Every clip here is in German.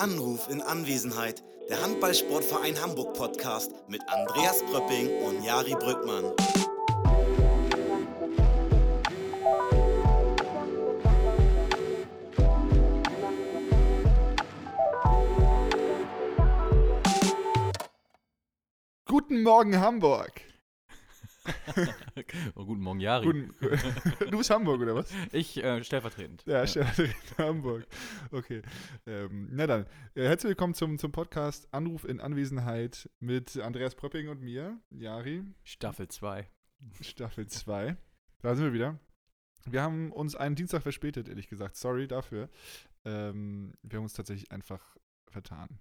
Anruf in Anwesenheit. Der Handballsportverein Hamburg Podcast mit Andreas Pröpping und Jari Brückmann. Guten Morgen, Hamburg. oh, guten Morgen, Jari. Guten, du bist Hamburg, oder was? Ich äh, stellvertretend. Ja, stellvertretend Hamburg. Okay. Ähm, na dann, äh, herzlich willkommen zum, zum Podcast Anruf in Anwesenheit mit Andreas Pröpping und mir, Jari. Staffel 2. Staffel 2. Da sind wir wieder. Wir haben uns einen Dienstag verspätet, ehrlich gesagt. Sorry dafür. Ähm, wir haben uns tatsächlich einfach vertan.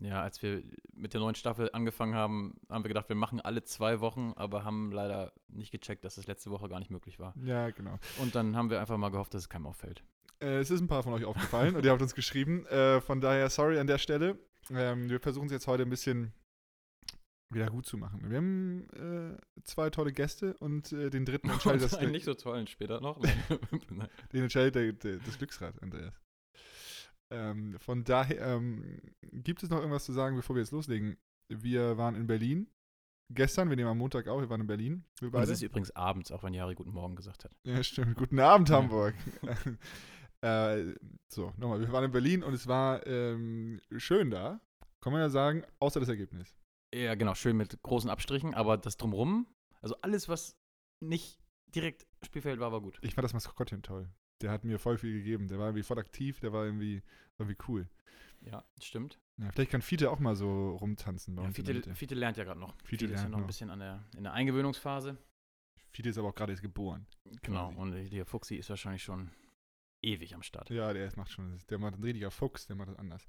Ja, als wir mit der neuen Staffel angefangen haben, haben wir gedacht, wir machen alle zwei Wochen, aber haben leider nicht gecheckt, dass das letzte Woche gar nicht möglich war. Ja, genau. Und dann haben wir einfach mal gehofft, dass es keinem auffällt. Äh, es ist ein paar von euch aufgefallen und ihr habt uns geschrieben. Äh, von daher, sorry an der Stelle. Ähm, wir versuchen es jetzt heute ein bisschen wieder gut zu machen. Wir haben äh, zwei tolle Gäste und äh, den dritten entscheidet das. Einen nicht so tollen später noch. den entscheidet der, der, das Glücksrad, Andreas. Ähm, von daher ähm, gibt es noch irgendwas zu sagen, bevor wir jetzt loslegen. Wir waren in Berlin. Gestern, wir nehmen am Montag auch, wir waren in Berlin. Wir Und es ist übrigens abends, auch wenn Jari Guten Morgen gesagt hat. Ja, stimmt. Guten Abend, Hamburg. äh, so, nochmal. Wir waren in Berlin und es war ähm, schön da. Kann man ja sagen, außer das Ergebnis. Ja, genau, schön mit großen Abstrichen, aber das Drumrum, also alles, was nicht direkt Spielfeld war, war gut. Ich fand das Maskottchen toll. Der hat mir voll viel gegeben. Der war irgendwie voll aktiv, der war irgendwie, irgendwie cool. Ja, stimmt. Ja, vielleicht kann Fiete auch mal so rumtanzen bei Ja, uns. Fiete. Fiete lernt ja gerade noch. Fiete ist ja lernt noch ein noch. bisschen an der, in der Eingewöhnungsphase. Fiete ist aber auch gerade erst geboren. Genau, quasi. und der Fuchsi ist wahrscheinlich schon ewig am Start. Ja, der macht schon, der macht ein richtiger Fuchs, der macht das anders.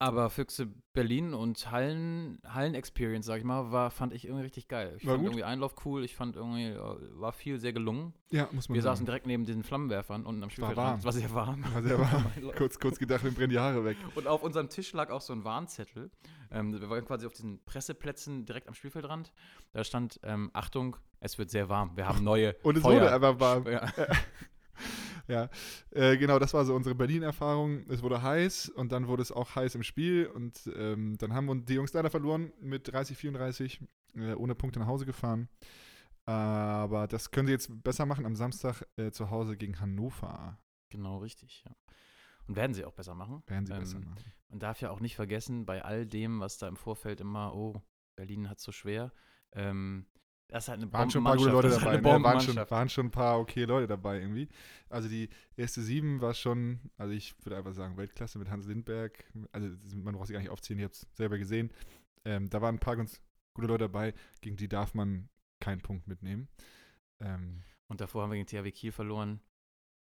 Aber Füchse Berlin und Hallen, Hallen-Experience, sag ich mal, war, fand ich irgendwie richtig geil. Ich War fand gut? irgendwie Einlauf cool, ich fand irgendwie, äh, war viel sehr gelungen. Ja, muss man Wir sagen. saßen direkt neben den Flammenwerfern unten am Spielfeld. warm. Es war sehr warm. War sehr warm. kurz, kurz gedacht, mir brennen die Haare weg. Und auf unserem Tisch lag auch so ein Warnzettel. Ähm, wir waren quasi auf diesen Presseplätzen direkt am Spielfeldrand. Da stand, ähm, Achtung, es wird sehr warm. Wir haben neue Und es Feuer. wurde einfach warm. Ja. Ja, äh, genau, das war so unsere Berlin-Erfahrung. Es wurde heiß und dann wurde es auch heiß im Spiel und ähm, dann haben wir die Jungs leider verloren mit 30, 34, äh, ohne Punkte nach Hause gefahren. Aber das können sie jetzt besser machen am Samstag äh, zu Hause gegen Hannover. Genau, richtig. Ja. Und werden sie auch besser machen. Werden sie Ähm, besser machen. Man darf ja auch nicht vergessen, bei all dem, was da im Vorfeld immer, oh, Berlin hat so schwer, ähm, das ist halt eine Waren schon ein paar gute Leute ist dabei. halt Ne? Waren, schon, waren schon ein paar okay Leute dabei irgendwie. Also die erste Sieben war schon, also ich würde einfach sagen, Weltklasse mit Hans Lindberg. Also man braucht sie gar nicht aufziehen, ich habe es selber gesehen. Ähm, da waren ein paar ganz gute Leute dabei, gegen die darf man keinen Punkt mitnehmen. Ähm, Und davor haben wir gegen THW Kiel verloren.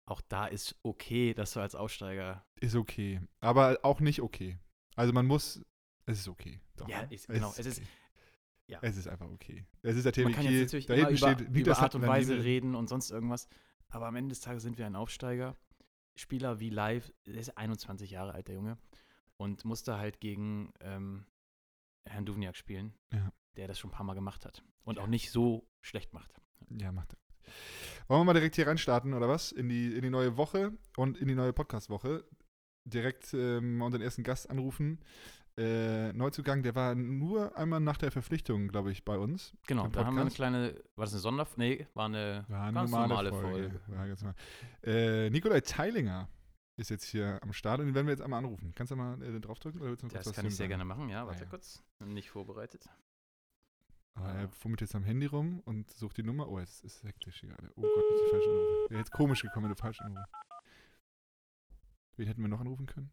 Auch da ist okay, dass du als Aussteiger. ist okay, aber auch nicht okay. Also man muss, es ist okay. Doch. Ja, ist- genau, es ist-. Ja. Es ist einfach okay. Es ist der Man kann jetzt natürlich da immer über, steht über Art und Weise Liebe. reden und sonst irgendwas. Aber am Ende des Tages sind wir ein Aufsteiger. Spieler wie Live, der ist 21 Jahre alt, der Junge. Und musste halt gegen ähm, Herrn Duvniak spielen, Ja. der das schon ein paar Mal gemacht hat. Und Ja. auch nicht so schlecht macht. Ja, macht er. Wollen wir mal direkt hier reinstarten, oder was? In die, in die neue Woche und in die neue Podcast-Woche. Direkt ähm, mal unseren ersten Gast anrufen. Äh, Neuzugang, der war nur einmal nach der Verpflichtung, glaube ich, bei uns. Genau, da haben wir eine kleine, war das eine Sonder... Nee, war eine War eine ganz normale, normale, Folge. Folge. War ganz normal. Äh, Nikolai Teilinger ist jetzt hier am Start und den werden wir jetzt einmal anrufen. Kannst du mal äh, draufdrücken? Oder willst du Das kann ich sehr sagen? gerne machen, ja. Ah, Warte ja. kurz. Nicht vorbereitet. Aber Ah. er fummelt jetzt am Handy rum und sucht die Nummer. Oh, jetzt ist es hektisch hier gerade. Oh Gott, nicht die falsche anrufen. Wäre jetzt komisch gekommen, wenn du falsch anrufst. Wen hätten wir noch anrufen können?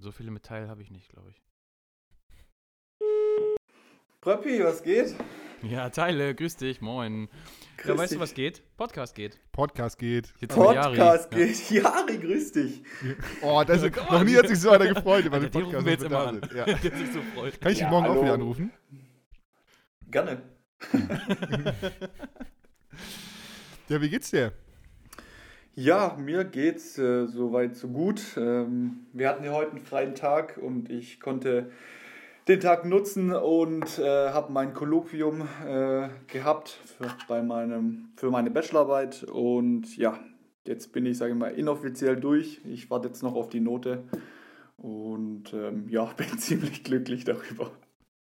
So viele Metall habe ich nicht, glaube ich. Pröppi, was geht? Ja, Teile, grüß dich, moin. Grüß ja, weißt dich. du, was geht? Podcast geht. Podcast geht. Jetzt wir Jari. Podcast Ja. geht. Jari, grüß dich. Oh, das ist, Oh Gott. noch nie hat sich so einer gefreut über den Podcast. wir jetzt immer an. Ja. Der sich so freut. Kann ich dich Ja, morgen auch hallo. wieder anrufen? Gerne. Ja, wie geht's dir? Ja, mir geht's äh, soweit so gut. Ähm, wir hatten ja heute einen freien Tag und ich konnte den Tag nutzen und äh, habe mein Kolloquium äh, gehabt für, bei meinem, für meine Bachelorarbeit. Und ja, jetzt bin ich, sage ich mal, inoffiziell durch. Ich warte jetzt noch auf die Note und ähm, ja, bin ziemlich glücklich darüber.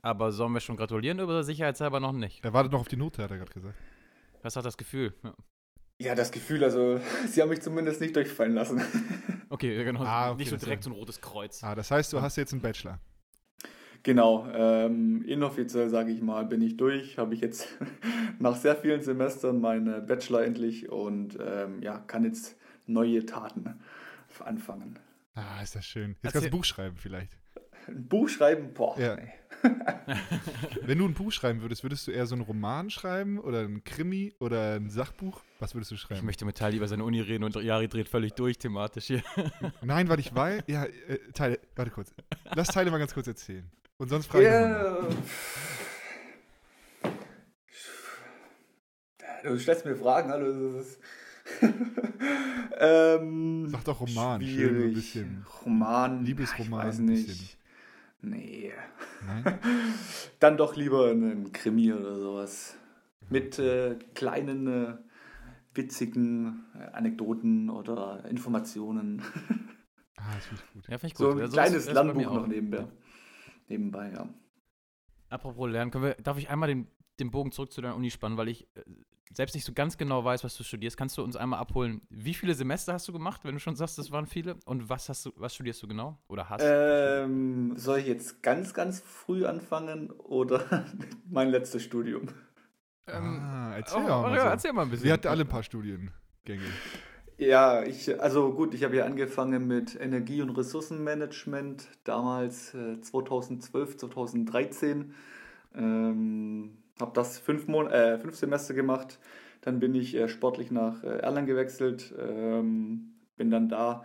Aber sollen wir schon gratulieren oder sicherheitshalber noch nicht? Er wartet noch auf die Note, hat er gerade gesagt. Was hat das Gefühl? Ja. Ja, das Gefühl, also sie haben mich zumindest nicht durchfallen lassen. Okay, genau. Ah, okay, nicht so direkt so ein rotes Kreuz. Ah, das heißt, du hast jetzt einen Bachelor. Genau, ähm, inoffiziell sage ich mal, bin ich durch. Habe ich jetzt nach sehr vielen Semestern meinen Bachelor endlich und ähm, ja, kann jetzt neue Taten anfangen. Ah, ist das schön. Jetzt Erzähl- kannst du ein Buch schreiben vielleicht. Ein Buch schreiben, boah, Ja. nee. Wenn du ein Buch schreiben würdest, würdest du eher so einen Roman schreiben oder ein Krimi oder ein Sachbuch? Was würdest du Ich schreiben? möchte mit Teil über seine Uni reden und Jari dreht völlig durch thematisch hier. Nein, weil ich weiß. Ja, äh, Teile, warte kurz. Lass Teile mal ganz kurz erzählen. Und sonst frage ich. Ja. Du stellst mir Fragen, ist. ähm, Sag doch Roman, schön, schwierig. ein bisschen. Roman. Liebesroman, Ich weiß ein nicht. Nee. Nein? Dann doch lieber einen Krimi oder sowas. Mit äh, kleinen, äh, witzigen äh, Anekdoten oder Informationen. Ah, das finde ich gut. Ja, finde ich gut. So ein Ja, sowas kleines Lernbuch noch nebenbei. Nebenbei, ja. Apropos Lernen, können wir, darf ich einmal den, den Bogen zurück zu deiner Uni spannen, weil ich äh, selbst nicht so ganz genau weiß, was du studierst. Kannst du uns einmal abholen, wie viele Semester hast du gemacht, wenn du schon sagst, das waren viele? Und was hast du, was studierst du genau? Oder hast? Ähm, soll ich jetzt ganz, ganz früh anfangen oder mein letztes Studium? ah, erzähl oh, oh, mal. ja, so. erzähl mal ein bisschen. Wir hatten alle ein paar Studiengänge. Ja, ich, also gut, ich habe ja angefangen mit Energie- und Ressourcenmanagement, damals äh, 2012, 2013. Ähm, habe das fünf, Mon äh, fünf Semester gemacht. Dann bin ich äh, sportlich nach äh, Erlangen gewechselt, ähm, bin dann da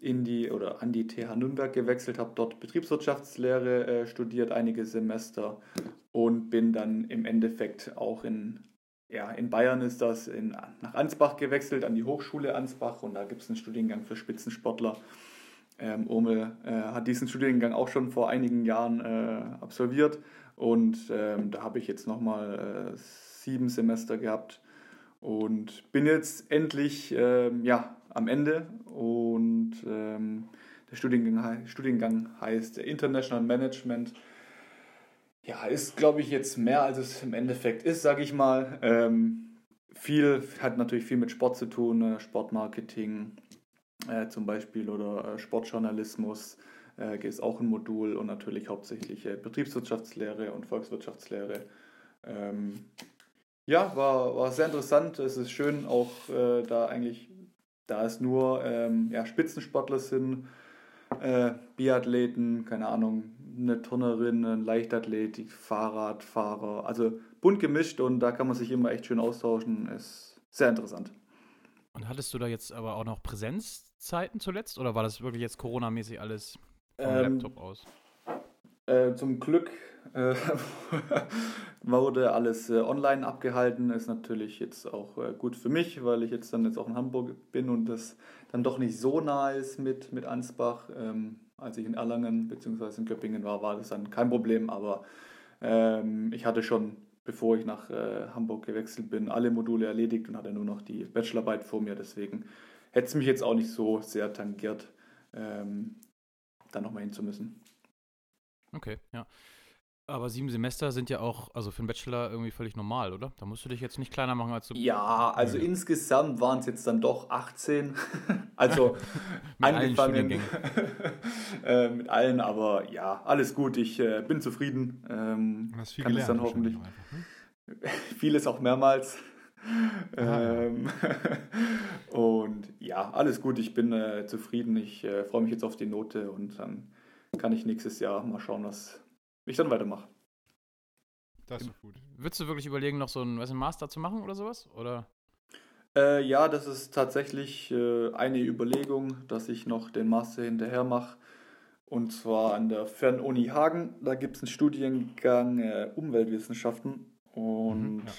in die oder an die TH Nürnberg gewechselt, habe dort Betriebswirtschaftslehre äh, studiert, einige Semester und bin dann im Endeffekt auch in ja, in Bayern ist das in, nach Ansbach gewechselt, an die Hochschule Ansbach und da gibt es einen Studiengang für Spitzensportler. Ähm, Ome äh, hat diesen Studiengang auch schon vor einigen Jahren äh, absolviert und ähm, da habe ich jetzt nochmal äh, sieben Semester gehabt und bin jetzt endlich ähm, ja, am Ende. Und ähm, der Studiengang, Studiengang heißt International Management. Ja, ist, glaube ich, jetzt mehr, als es im Endeffekt ist, sage ich mal. Ähm, viel hat natürlich viel mit Sport zu tun, äh, Sportmarketing äh, zum Beispiel oder äh, Sportjournalismus ist auch ein Modul und natürlich hauptsächlich äh, Betriebswirtschaftslehre und Volkswirtschaftslehre. Ähm, ja, war, war sehr interessant. Es ist schön, auch äh, da eigentlich, da es nur ähm, ja, Spitzensportler sind, äh, Biathleten, keine Ahnung, eine Turnerin, ein Leichtathletik, Fahrradfahrer, also bunt gemischt und da kann man sich immer echt schön austauschen. Ist sehr interessant. Und hattest du da jetzt aber auch noch Präsenzzeiten zuletzt? Oder war das wirklich jetzt Corona-mäßig alles vom Ähm, Laptop aus? Äh, zum Glück äh, wurde alles äh, online abgehalten. Ist natürlich jetzt auch äh, gut für mich, weil ich jetzt dann jetzt auch in Hamburg bin und das dann doch nicht so nah ist mit, mit Ansbach. Ähm, als ich in Erlangen bzw. in Göppingen war, war das dann kein Problem, aber ähm, ich hatte schon, bevor ich nach äh, Hamburg gewechselt bin, alle Module erledigt und hatte nur noch die Bachelorarbeit vor mir. Deswegen hätte es mich jetzt auch nicht so sehr tangiert, ähm, da nochmal hin zu müssen. Okay, ja. Aber sieben Semester sind ja auch, also für einen Bachelor irgendwie völlig normal, oder? Da musst du dich jetzt nicht kleiner machen als du Ja, also Ja. insgesamt waren es jetzt dann doch 18. also Mit allen angefangen äh, mit allen, aber ja, alles gut. Ich äh, bin zufrieden. Ähm, Du hast viel kann es gelernt. dann hoffentlich. ne? Vieles auch mehrmals. Ah, ähm, und ja, alles gut. Ich bin äh, zufrieden. Ich äh, freue mich jetzt auf die Note und dann kann ich nächstes Jahr mal schauen, was ich dann weitermache. Das ist gut. Würdest du wirklich überlegen, noch so einen, was, einen Master zu machen oder sowas? Oder? Äh, ja, das ist tatsächlich äh, eine Überlegung, dass ich noch den Master hinterher mache. Und zwar an der Fernuni Hagen. Da gibt es einen Studiengang äh, Umweltwissenschaften. Und Mhm, ja.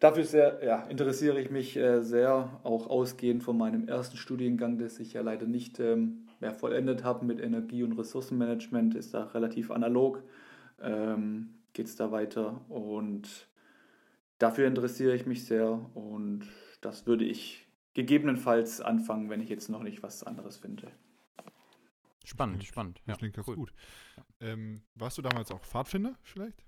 Dafür sehr, ja, interessiere ich mich äh, sehr, auch ausgehend von meinem ersten Studiengang, das ich ja leider nicht ähm, mehr vollendet habe mit Energie- und Ressourcenmanagement, ist da relativ analog. Ähm, Geht es da weiter und dafür interessiere ich mich sehr und das würde ich gegebenenfalls anfangen, wenn ich jetzt noch nicht was anderes finde. Spannend, klingt- spannend. Das klingt ganz cool. gut. Ähm, warst du damals auch Pfadfinder vielleicht?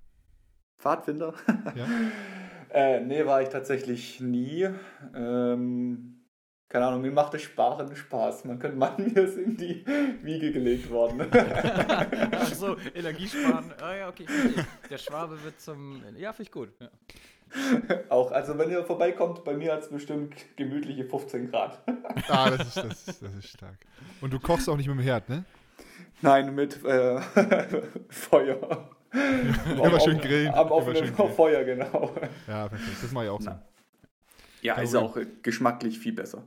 Pfadfinder? Ja. äh, nee, war ich tatsächlich nie. Ähm, keine Ahnung, mir macht das Sparen Spaß. Man könnte meinen, mir ist in die Wiege gelegt worden. Ach so, Energiesparen. Ah ja, okay. Der Schwabe wird zum. Ja, finde ich gut. Ja. Auch, also wenn ihr vorbeikommt, bei mir hat es bestimmt gemütliche 15 Grad. Ah, das ist, das, ist, das ist stark. Und du kochst auch nicht mit dem Herd, ne? Nein, mit äh, Feuer. Immer schön grillen. Am Immer offenen schön grillen. Feuer, genau. Ja, perfekt. Das mache ich auch so. Na. Ja, ist auch äh, geschmacklich viel besser.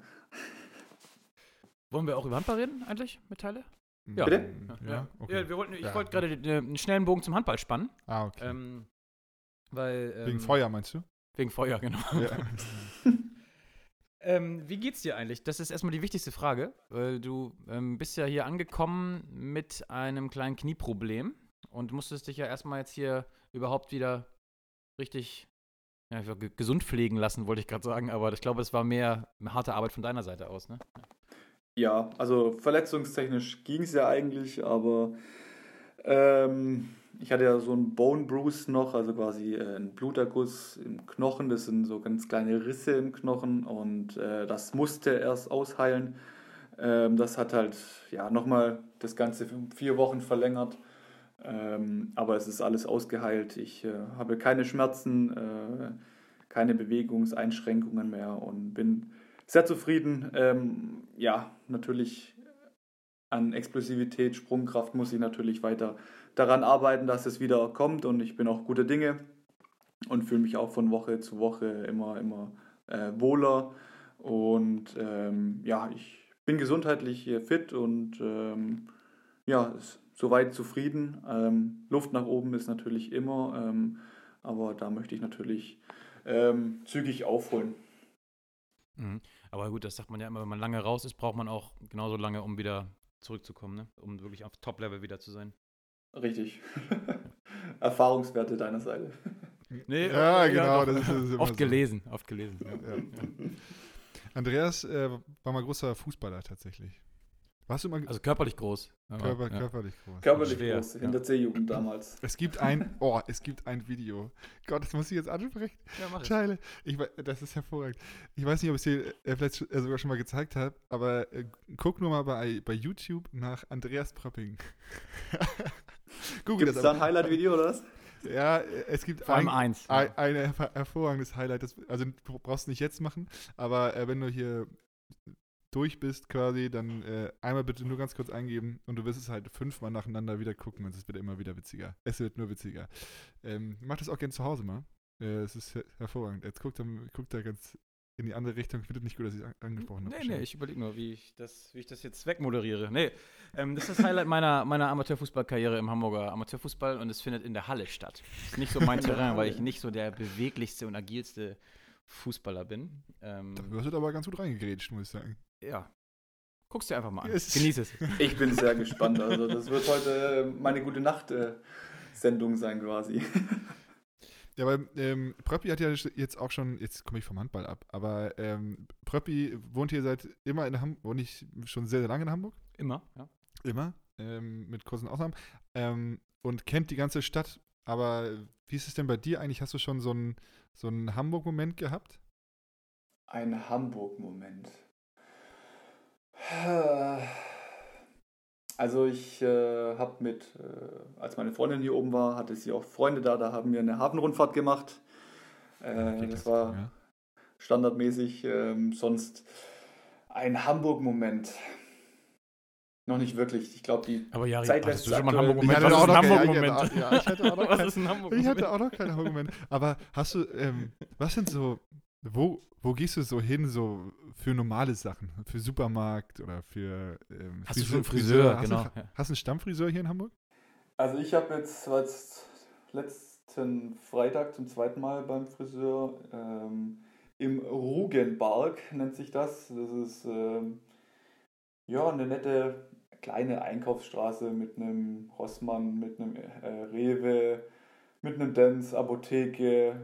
Wollen wir auch über Handball reden, eigentlich, mit Teile? Ja. Bitte? Ja, okay. ja wir wollten, ich Ja. wollte gerade äh, einen schnellen Bogen zum Handball spannen. Ah, okay. Ähm, weil. Ähm, Wegen Feuer, meinst du? Wegen Feuer, genau. Ja. Ähm, wie geht's dir eigentlich? Das ist erstmal die wichtigste Frage, weil du ähm, bist ja hier angekommen mit einem kleinen Knieproblem und musstest dich ja erstmal jetzt hier überhaupt wieder richtig ja, gesund pflegen lassen, wollte ich gerade sagen, aber ich glaube, es war mehr harte Arbeit von deiner Seite aus, ne? Ja, also verletzungstechnisch ging es ja eigentlich, aber ähm, ich hatte ja so einen Bone Bruise noch, also quasi äh, einen Bluterguss im Knochen. Das sind so ganz kleine Risse im Knochen und äh, das musste erst ausheilen. Ähm, das hat halt ja nochmal das Ganze vier Wochen verlängert. Ähm, aber es ist alles ausgeheilt. Ich äh, habe keine Schmerzen, äh, keine Bewegungseinschränkungen mehr und bin sehr zufrieden. Ähm, ja, natürlich an Explosivität, Sprungkraft muss ich natürlich weiter daran arbeiten, dass es wieder kommt und ich bin auch guter Dinge und fühle mich auch von Woche zu Woche immer, immer äh, wohler und ähm, ja, ich bin gesundheitlich fit und ähm, ja, ist soweit zufrieden. Ähm, Luft nach oben ist natürlich immer, ähm, aber da möchte ich natürlich ähm, zügig aufholen. Mhm. Aber gut, das sagt man ja immer, wenn man lange raus ist, braucht man auch genauso lange, um wieder zurückzukommen, ne? Um wirklich auf Top-Level wieder zu sein. Richtig. Erfahrungswerte deiner Seite. Nee, Ja, genau, doch. das ist- das oft so. gelesen, oft gelesen. Ja. Ja. Andreas äh, war mal großer Fußballer tatsächlich. Warst du mal Also körperlich groß. körper, ja. körperlich groß? Körperlich Schwer, groß, in ja. der C-Jugend damals. Es gibt ein, oh, es gibt ein Video. Gott, das muss ich jetzt ansprechen. Ja, mach. Scheile. Ich, das ist hervorragend. Ich weiß nicht, ob ich es dir äh, vielleicht äh, sogar schon mal gezeigt habe, aber äh, guck nur mal bei, bei YouTube nach Andreas Pröpping. Google Gibt es das da ein. Highlight-Video oder was? Ja, äh, es gibt Vor allem ein, eins. ein, ein hervor- hervorragendes Highlight. Das, also du brauchst nicht jetzt machen, aber äh, wenn du hier durch bist quasi, dann äh, einmal bitte nur ganz kurz eingeben und du wirst es halt fünfmal nacheinander wieder gucken und es wird immer wieder witziger. Es wird nur witziger. Ähm, mach das auch gerne zu Hause mal. Äh, es ist her hervorragend. Jetzt guckt er, guckt er ganz in die andere Richtung. Ich finde es nicht gut, dass ich es an angesprochen habe. Nee, nee, ich überlege nur, wie ich, das, wie ich das jetzt wegmoderiere. Nee, ähm, das ist das Highlight meiner, meiner Amateurfußballkarriere im Hamburger Amateurfußball und es findet in der Halle statt. Ist nicht so mein Terrain, weil ich nicht so der beweglichste und agilste Fußballer bin. Ähm, Du hast aber ganz gut reingegrätscht, muss ich sagen. Ja. Guck's dir einfach mal an. Yes. Genieß es. Ich bin sehr gespannt. Also das wird heute äh, meine gute Nacht-Sendung sein quasi. Ja, weil ähm, Pröppi hat ja jetzt auch schon, jetzt komme ich vom Handball ab, aber ähm, Pröppi wohnt hier seit immer in Hamburg, wohnt ich schon sehr, sehr lange in Hamburg, Immer, ja. immer, ähm, mit kurzen Ausnahmen, ähm, und kennt die ganze Stadt. Aber wie ist es denn bei dir eigentlich? Hast du schon so einen so einen Hamburg-Moment gehabt? Ein Hamburg-Moment. Also ich äh, habe mit, äh, als meine Freundin hier oben war, hatte sie auch Freunde da, da haben wir eine Hafenrundfahrt gemacht. Äh, das war Ja. standardmäßig. Ähm, sonst ein Hamburg-Moment. Noch nicht wirklich. Ich glaube, die Aber ja, Zeit lässt du schon mal Hamburg-Moment? Ich hatte Was auch ist ein Hamburg-Moment? ja, ich Was ist ein hatte auch noch keinen Hamburg-Moment. Aber hast du, ähm, was sind so, wo, wo gehst du so hin, so für normale Sachen? Für Supermarkt oder für ähm, Hast du schon einen Friseur, Hast genau. Du, ja. hast du einen Stammfriseur hier in Hamburg? Also ich habe jetzt, jetzt letzten Freitag zum zweiten Mal beim Friseur ähm, im Rugenbark nennt sich das. Das ist ähm, ja eine nette kleine Einkaufsstraße mit einem Rossmann, mit einem äh, Rewe, mit einem Dance, Apotheke,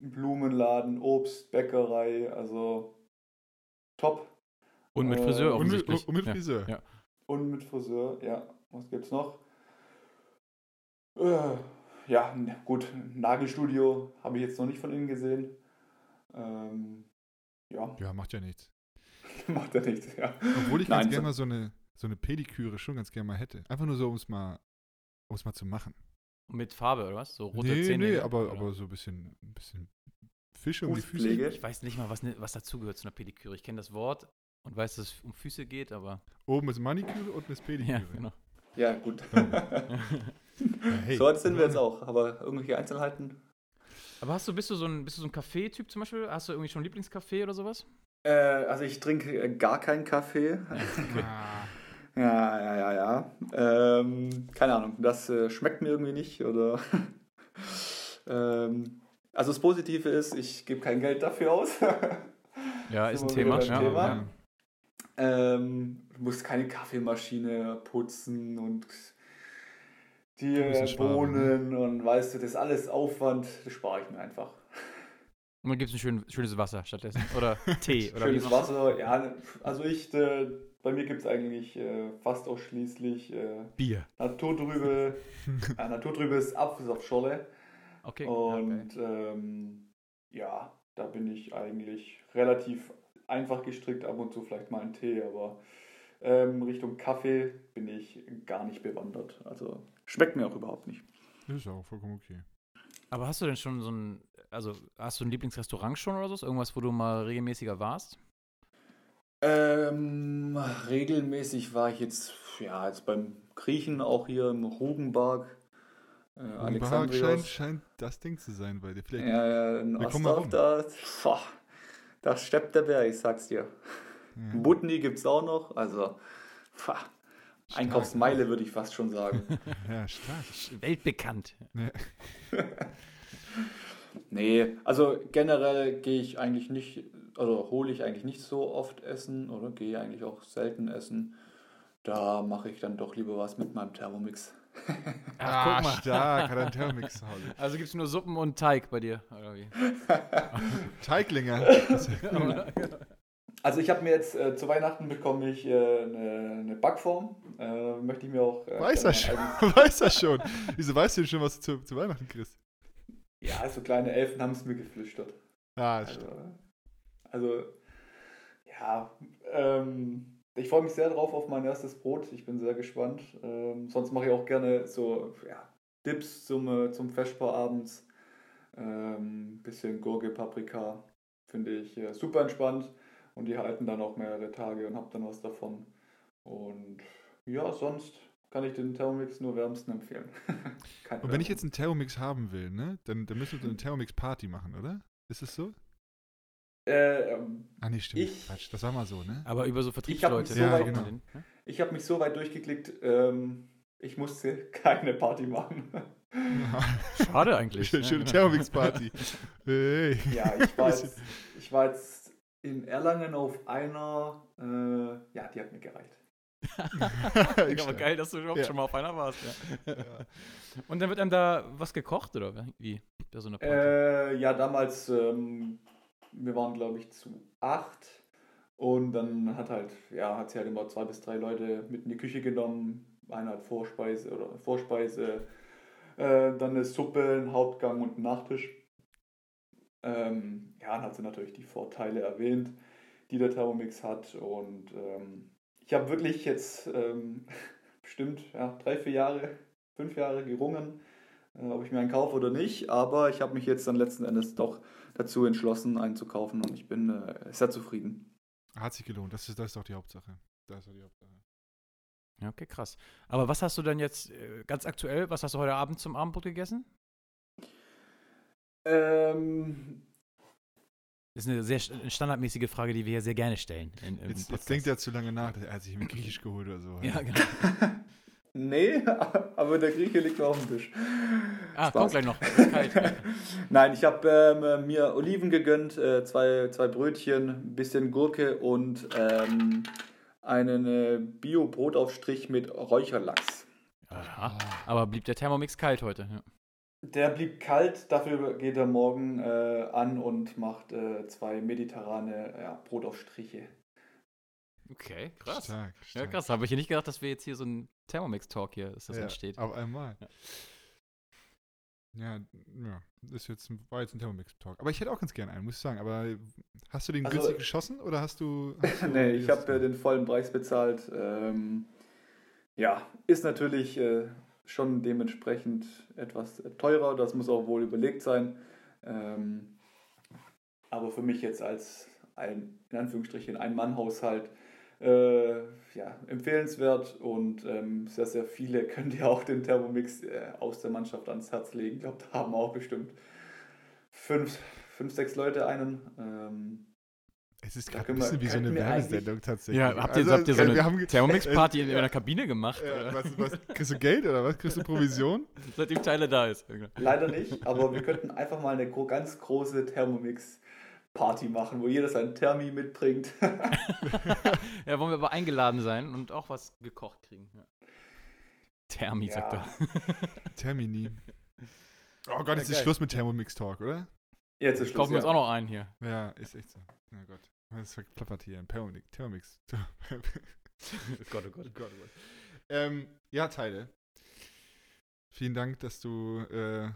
Blumenladen, Obst, Bäckerei. Also top. Und mit Äh, Friseur Und mit, offensichtlich. und mit ja. Friseur. Ja. Und mit Friseur, ja. Was gibt's noch? Äh, ja, gut, Nagelstudio habe ich jetzt noch nicht von Ihnen gesehen. Ähm, ja, Ja, macht ja nichts. macht ja nichts, ja. Obwohl ich Nein, ganz so- gerne mal so eine, so eine Pediküre schon ganz gerne mal hätte. Einfach nur so, um es mal, um's mal zu machen. Mit Farbe oder was? So rote nee, Zähne. nee, aber, oder? aber so ein bisschen, ein bisschen Fische um die Füße. Ich weiß nicht mal, was, ne, was dazugehört zu einer Pediküre. Ich kenne das Wort und weiß, dass es um Füße geht, aber. Oben ist Maniküre, unten ist Pediküre. Ja, genau. Ja, gut. Ja, hey, so sind wir jetzt auch, aber irgendwelche Einzelheiten. Aber hast du, bist du so ein, bist du so ein Kaffee-Typ zum Beispiel? Hast du irgendwie schon ein Lieblingscafé oder sowas? Äh, also ich trinke gar keinen Kaffee. Ah, Ja, ja, ja, ja. Ähm, keine Ahnung, das äh, schmeckt mir irgendwie nicht oder. ähm, also das Positive ist, ich gebe kein Geld dafür aus. Ja, ist ein Thema. Ja, Thema? ja. ähm, du musst keine Kaffeemaschine putzen und die ein äh, Bohnen und weißt du, das ist alles Aufwand, das spare ich mir einfach. Und dann gibt es ein schön, schönes Wasser stattdessen. Oder Tee. Oder Schönes Wasser, ja, also ich, äh, bei mir gibt es eigentlich äh, fast ausschließlich äh, Bier. naturtrübe, äh, naturtrübes Apfelsaftschorle. Okay. Und ähm, ja, da bin ich eigentlich relativ einfach gestrickt, ab und zu vielleicht mal einen Tee, aber ähm, Richtung Kaffee bin ich gar nicht bewandert. Also schmeckt mir auch überhaupt nicht. das ist auch vollkommen okay. Aber hast du denn schon so ein, also hast du ein Lieblingsrestaurant schon oder so? Irgendwas, wo du mal regelmäßiger warst? Ähm, regelmäßig war ich jetzt, ja, jetzt beim Griechen auch hier im Rugenberg. Äh, Bark scheint, scheint das Ding zu sein bei dir. Vielleicht Ja, ja, in Wir kommen mal Ostorf, rum. da, boah, da steppt der Bär, ich sag's dir. ja. Butni gibt's auch noch, also pah, Einkaufsmeile würde ich fast schon sagen. Ja, stark. Weltbekannt. Ja. nee, also generell gehe ich eigentlich nicht, also hole ich eigentlich nicht so oft essen oder gehe eigentlich auch selten essen. Da mache ich dann doch lieber was mit meinem Thermomix. Ach, Ah, guck mal. stark, hat ein Thermomix Hause. Also gibt es nur Suppen und Teig bei dir, oder wie? Teiglinger. Also ich habe mir jetzt äh, zu Weihnachten bekomme ich äh, eine, eine Backform. Äh, möchte ich mir auch. Äh, Weiß er schon. Weiß er schon. Wieso weißt du denn schon, was du zu, zu Weihnachten kriegst? Ja, so kleine Elfen haben es mir geflüstert. Ah, Also, stimmt. also ja, ähm, ich freue mich sehr drauf auf mein erstes Brot. Ich bin sehr gespannt. Ähm, sonst mache ich auch gerne so ja, Dips zum, äh, zum Vesper abends. Ähm, bisschen Gurke, Paprika. Finde ich äh, super entspannt. Und die halten dann auch mehrere Tage und habe dann was davon. Und ja, sonst kann ich den Thermomix nur wärmsten empfehlen. Und wenn ich jetzt einen Thermomix haben will, ne, dann, dann müssen wir so eine Thermomix-Party machen, oder? Ist es so? Äh, ähm, Ah, nee, stimmt. Ich- Quatsch. Das war mal so, ne? Aber über so Ich hab Vertriebsleute. mich so ne? man genau. ne? Ich habe mich so weit durchgeklickt, ähm, ich musste keine Party machen. Schade eigentlich. Schöne, ne? schöne Genau. Thermomix-Party. hey. Ja, ich war, jetzt, ich war jetzt in Erlangen auf einer, äh, ja, die hat mir gereicht. Aber geil, dass du überhaupt Ja. schon mal auf einer warst. Ja. Ja. Und dann wird einem da was gekocht, oder wie? Bei so einer Party? Äh, ja, damals, ähm, wir waren glaube ich zu acht und dann hat halt, ja, hat sie halt immer zwei bis drei Leute mit in die Küche genommen. Einer hat Vorspeise oder Vorspeise, äh, dann eine Suppe, ein Hauptgang und ein Nachtisch. Ähm, ja, dann hat sie natürlich die Vorteile erwähnt, die der Thermomix hat und ähm, ich habe wirklich jetzt ähm, bestimmt ja, drei, vier Jahre, fünf Jahre gerungen, äh, ob ich mir einen kaufe oder nicht, aber ich habe mich jetzt dann letzten Endes doch dazu entschlossen, einen zu kaufen und ich bin äh, sehr zufrieden. Hat sich gelohnt. Das ist, das ist doch die Hauptsache. Das ist doch die Hauptsache. Ja, okay, krass. Aber was hast du dann jetzt äh, ganz aktuell, was hast du heute Abend zum Abendbrot gegessen? Ähm, ist eine sehr st- standardmäßige Frage, die wir hier sehr gerne stellen. in- im Jetzt, jetzt denkt er zu lange nach. Er hat sich irgendwie Griechisch geholt oder so. Ja, genau. nee, aber der Grieche liegt auf dem Tisch. Ah, Spaß. kommt gleich noch. Ist Kalt. Nein, ich habe ähm, mir Oliven gegönnt, äh, zwei, zwei Brötchen, ein bisschen Gurke und ähm, einen äh, Bio-Brotaufstrich mit Räucherlachs. Aha. Aber blieb der Thermomix kalt heute? Ja. Der blieb kalt, dafür geht er morgen äh, an und macht äh, zwei mediterrane ja, Brotaufstriche. Okay, krass. Stark, Ja, stark. krass. Habe ich ja nicht gedacht, dass wir jetzt hier so ein Thermomix-Talk hier, dass das Ja, entsteht. Auf einmal. Ja. Ja, ja, ist jetzt ein, war jetzt ein Thermomix-Talk. Aber ich hätte auch ganz gerne einen, muss ich sagen. Aber hast du den Also- günstig geschossen oder hast du. Hast du nee, ich habe äh, den vollen Preis bezahlt. Ähm, ja, ist natürlich äh, schon dementsprechend etwas teurer. Das muss auch wohl überlegt sein. Ähm, aber für mich jetzt als ein, in Anführungsstrichen, Ein-Mann-Haushalt äh, ja, empfehlenswert und ähm, sehr, sehr viele können dir auch den Thermomix äh, aus der Mannschaft ans Herz legen. Ich glaube, da haben auch bestimmt fünf, fünf sechs Leute einen. Ähm, Es ist gerade ein bisschen wie so eine Werbesendung tatsächlich. Ja, habt ihr, Also, habt ihr so wir eine haben Thermomix-Party in einer Kabine gemacht? Ja, oder? was, was, kriegst du Geld oder was? Kriegst du Provision? Seitdem Tyler da ist. Leider nicht, aber wir könnten einfach mal eine ganz große Thermomix-Party machen, wo jeder seinen Thermi mitbringt. Ja, wollen wir aber eingeladen sein und auch was gekocht kriegen. Ja. Thermi, Ja. sagt er. Termini. Oh Gott, Ja, jetzt ist geil. Schluss mit Thermomix Talk, oder? Jetzt ist Schluss. Kaufen wir uns auch noch einen hier. Ja, ist echt so. Na Gott. Das verklappert hier. Thermomix. Thermomix. Oh Gott, oh Gott. Oh Gott, oh Gott. Ähm, ja, Teile. Vielen Dank, dass du äh,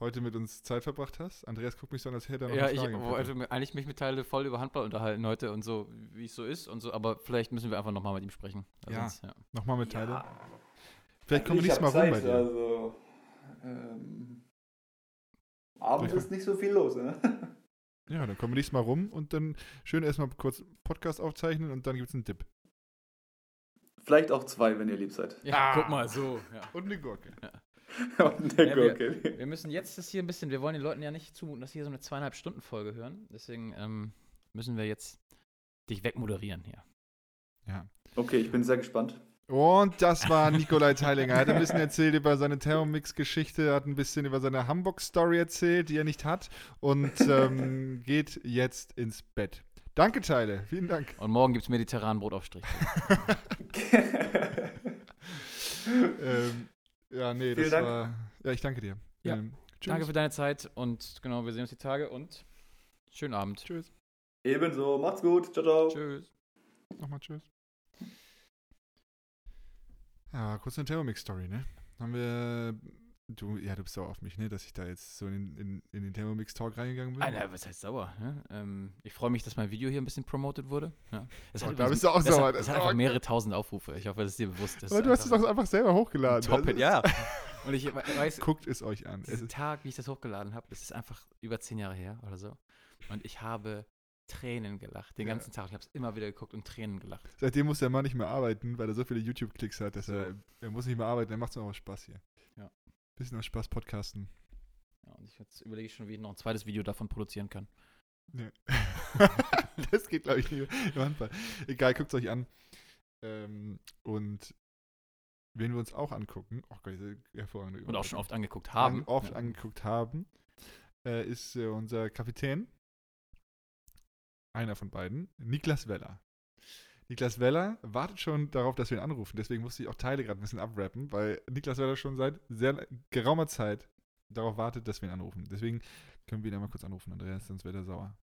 heute mit uns Zeit verbracht hast. Andreas guckt mich so an, als hätte er noch Ja, eine ich wollte mir eigentlich mich mit Teile voll über Handball unterhalten heute und so, wie es so ist und so, aber vielleicht müssen wir einfach nochmal mit ihm sprechen. Weil Ja. Ja. Nochmal mit Teile. Ja. Vielleicht kommen wir nächstes Mal hab rum bei Zeit, dir. Also, ähm, abends Ja. ist nicht so viel los. Ne? Ja, dann kommen wir nächstes Mal rum und dann schön erstmal kurz Podcast aufzeichnen und dann gibt es einen Dip. Vielleicht auch zwei, wenn ihr lieb seid. ja Ah. guck mal, so. Ja. Und eine Gurke. Und eine Ja, wir- Gurke. Wir müssen jetzt das hier ein bisschen, wir wollen den Leuten ja nicht zumuten, dass sie hier so eine zweieinhalb Stunden Folge hören. Deswegen ähm, müssen wir jetzt dich wegmoderieren hier. Ja. Okay, ich bin sehr gespannt. Und das war Nikolai Teilinger. Er hat ein bisschen erzählt über seine Thermomix-Geschichte, hat ein bisschen über seine Hamburg-Story erzählt, die er nicht hat und ähm, geht jetzt ins Bett. Danke, Teile. Vielen Dank. Und morgen gibt es mediterranen Brotaufstrich. ähm, ja, nee, das Vielen Dank. war. Ja, ich danke dir. Ja. Ähm, tschüss. Danke für deine Zeit und genau, wir sehen uns die Tage und schönen Abend. Tschüss. Ebenso, macht's gut. Ciao, ciao. Tschüss. Nochmal tschüss. Ja, kurz eine Thermomix-Story, ne? Haben wir. Du, ja, du bist sauer auf mich, ne? Dass ich da jetzt so in, in, in den Thermomix-Talk reingegangen bin. Alter, was heißt sauer? Ne? Ähm, ich freue mich, dass mein Video hier ein bisschen promoted wurde. Ja. Es Oh, hat da bist du auch das sauer. Hat, das Das hat ist einfach mehrere tausend Aufrufe. Ich hoffe, das ist dir bewusst. Das Aber ist du hast es doch einfach selber hochgeladen. Top Hit, ja. Und ich we- weiß, Guckt es euch an. Es diesen ist, Tag, wie ich das hochgeladen habe, das ist einfach über zehn Jahre her oder so. Und ich habe Tränen gelacht. Den Ja. ganzen Tag. Ich habe es immer wieder geguckt und Tränen gelacht. seitdem muss der Mann nicht mehr arbeiten, weil er so viele YouTube-Klicks hat, dass er, er muss nicht mehr arbeiten. Er macht es auch Spaß hier. Ja. Bisschen auch Spaß podcasten. Ja, und ich jetzt überlege ich schon, wie ich noch ein zweites Video davon produzieren kann. Nee. das geht, glaube ich, nicht im Handball. Egal, guckt es euch an. Ähm, und wen wir uns auch angucken, oh Gott, diese hervorragende Und auch schon oft angeguckt haben. An, oft Ja. angeguckt haben, äh, ist äh, unser Kapitän. Einer von beiden, Niklas Weller. Niklas Weller wartet schon darauf, dass wir ihn anrufen. Deswegen musste ich auch Teile gerade ein bisschen abrappen, weil Niklas Weller schon seit sehr geraumer Zeit darauf wartet, dass wir ihn anrufen. Deswegen können wir ihn einmal kurz anrufen, Andreas, sonst wird er sauer.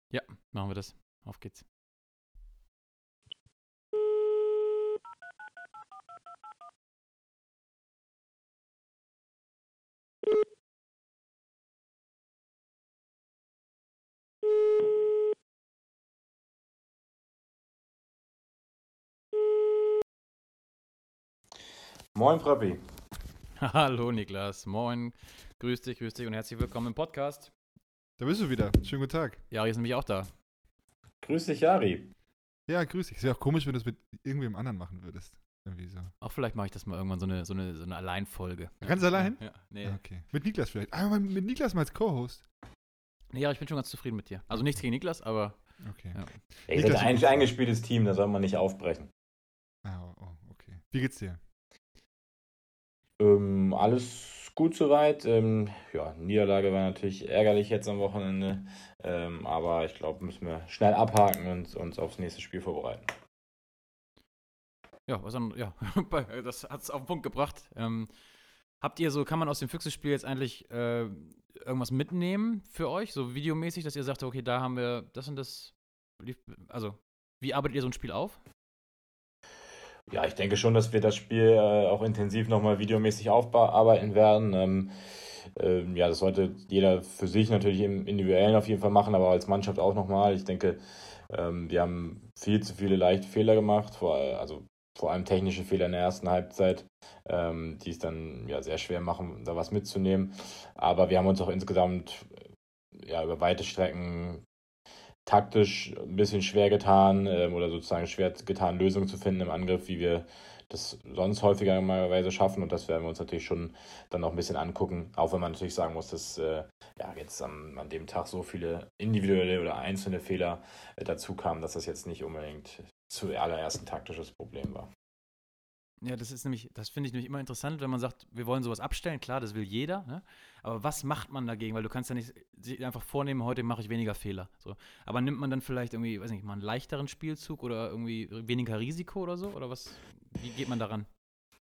Machen wir das. Auf geht's. Moin, Preppi. Hallo Niklas, moin. Grüß dich, grüß dich und herzlich willkommen im Podcast. Da bist du wieder. Schönen guten Tag. Jari ist nämlich auch da. Grüß dich, Jari. Ja, grüß dich. Ist ja auch komisch, wenn du es mit irgendwem anderen machen würdest. Irgendwie so. Auch vielleicht mache ich das mal irgendwann so eine, so eine, so eine Alleinfolge. Ganz allein? Ja, nee. Ja, Okay. Mit Niklas vielleicht. Ah, mit Niklas mal als Co-Host. nee, Jari, ich bin schon ganz zufrieden mit dir. Also nichts gegen Niklas, aber Okay. Ja. Ey, eigentlich ein eingespieltes Team, da soll man nicht aufbrechen. Ah, oh, okay. Wie geht's dir? Ähm, alles gut soweit. Ähm, ja, Niederlage war natürlich ärgerlich jetzt am Wochenende. Ähm, aber ich glaube, müssen wir schnell abhaken und uns aufs nächste Spiel vorbereiten. ja, was dann, ja, das hat es auf den Punkt gebracht. Ähm, habt ihr so, kann man aus dem Füchsespiel jetzt eigentlich äh, irgendwas mitnehmen für euch, so videomäßig, dass ihr sagt, okay, da haben wir das und das, also, wie arbeitet ihr so ein Spiel auf? Ja, ich denke schon, dass wir das Spiel äh, auch intensiv nochmal videomäßig aufarbeiten werden. Ähm, ähm, ja, das sollte jeder für sich natürlich im Individuellen auf jeden Fall machen, aber als Mannschaft auch nochmal. Ich denke, ähm, wir haben viel zu viele leichte Fehler gemacht, vor, also vor allem technische Fehler in der ersten Halbzeit, ähm, die es dann ja sehr schwer machen, da was mitzunehmen. Aber wir haben uns auch insgesamt ja, über weite Strecken taktisch ein bisschen schwer getan ähm, oder sozusagen schwer getan, Lösungen zu finden im Angriff, wie wir das sonst häufiger normalerweise schaffen. Und das werden wir uns natürlich schon dann noch ein bisschen angucken. Auch wenn man natürlich sagen muss, dass äh, ja, jetzt am, an dem Tag so viele individuelle oder einzelne Fehler äh, dazu kamen, dass das jetzt nicht unbedingt zuallererst ein taktisches Problem war. Ja, das ist nämlich, das finde ich nämlich immer interessant, wenn man sagt, wir wollen sowas abstellen. Klar, das will jeder. Ne? Aber was macht man dagegen? Weil du kannst ja nicht einfach vornehmen, heute mache ich weniger Fehler. So. Aber nimmt man dann vielleicht irgendwie, weiß nicht, mal einen leichteren Spielzug oder irgendwie weniger Risiko oder so? Oder was? Wie geht man daran?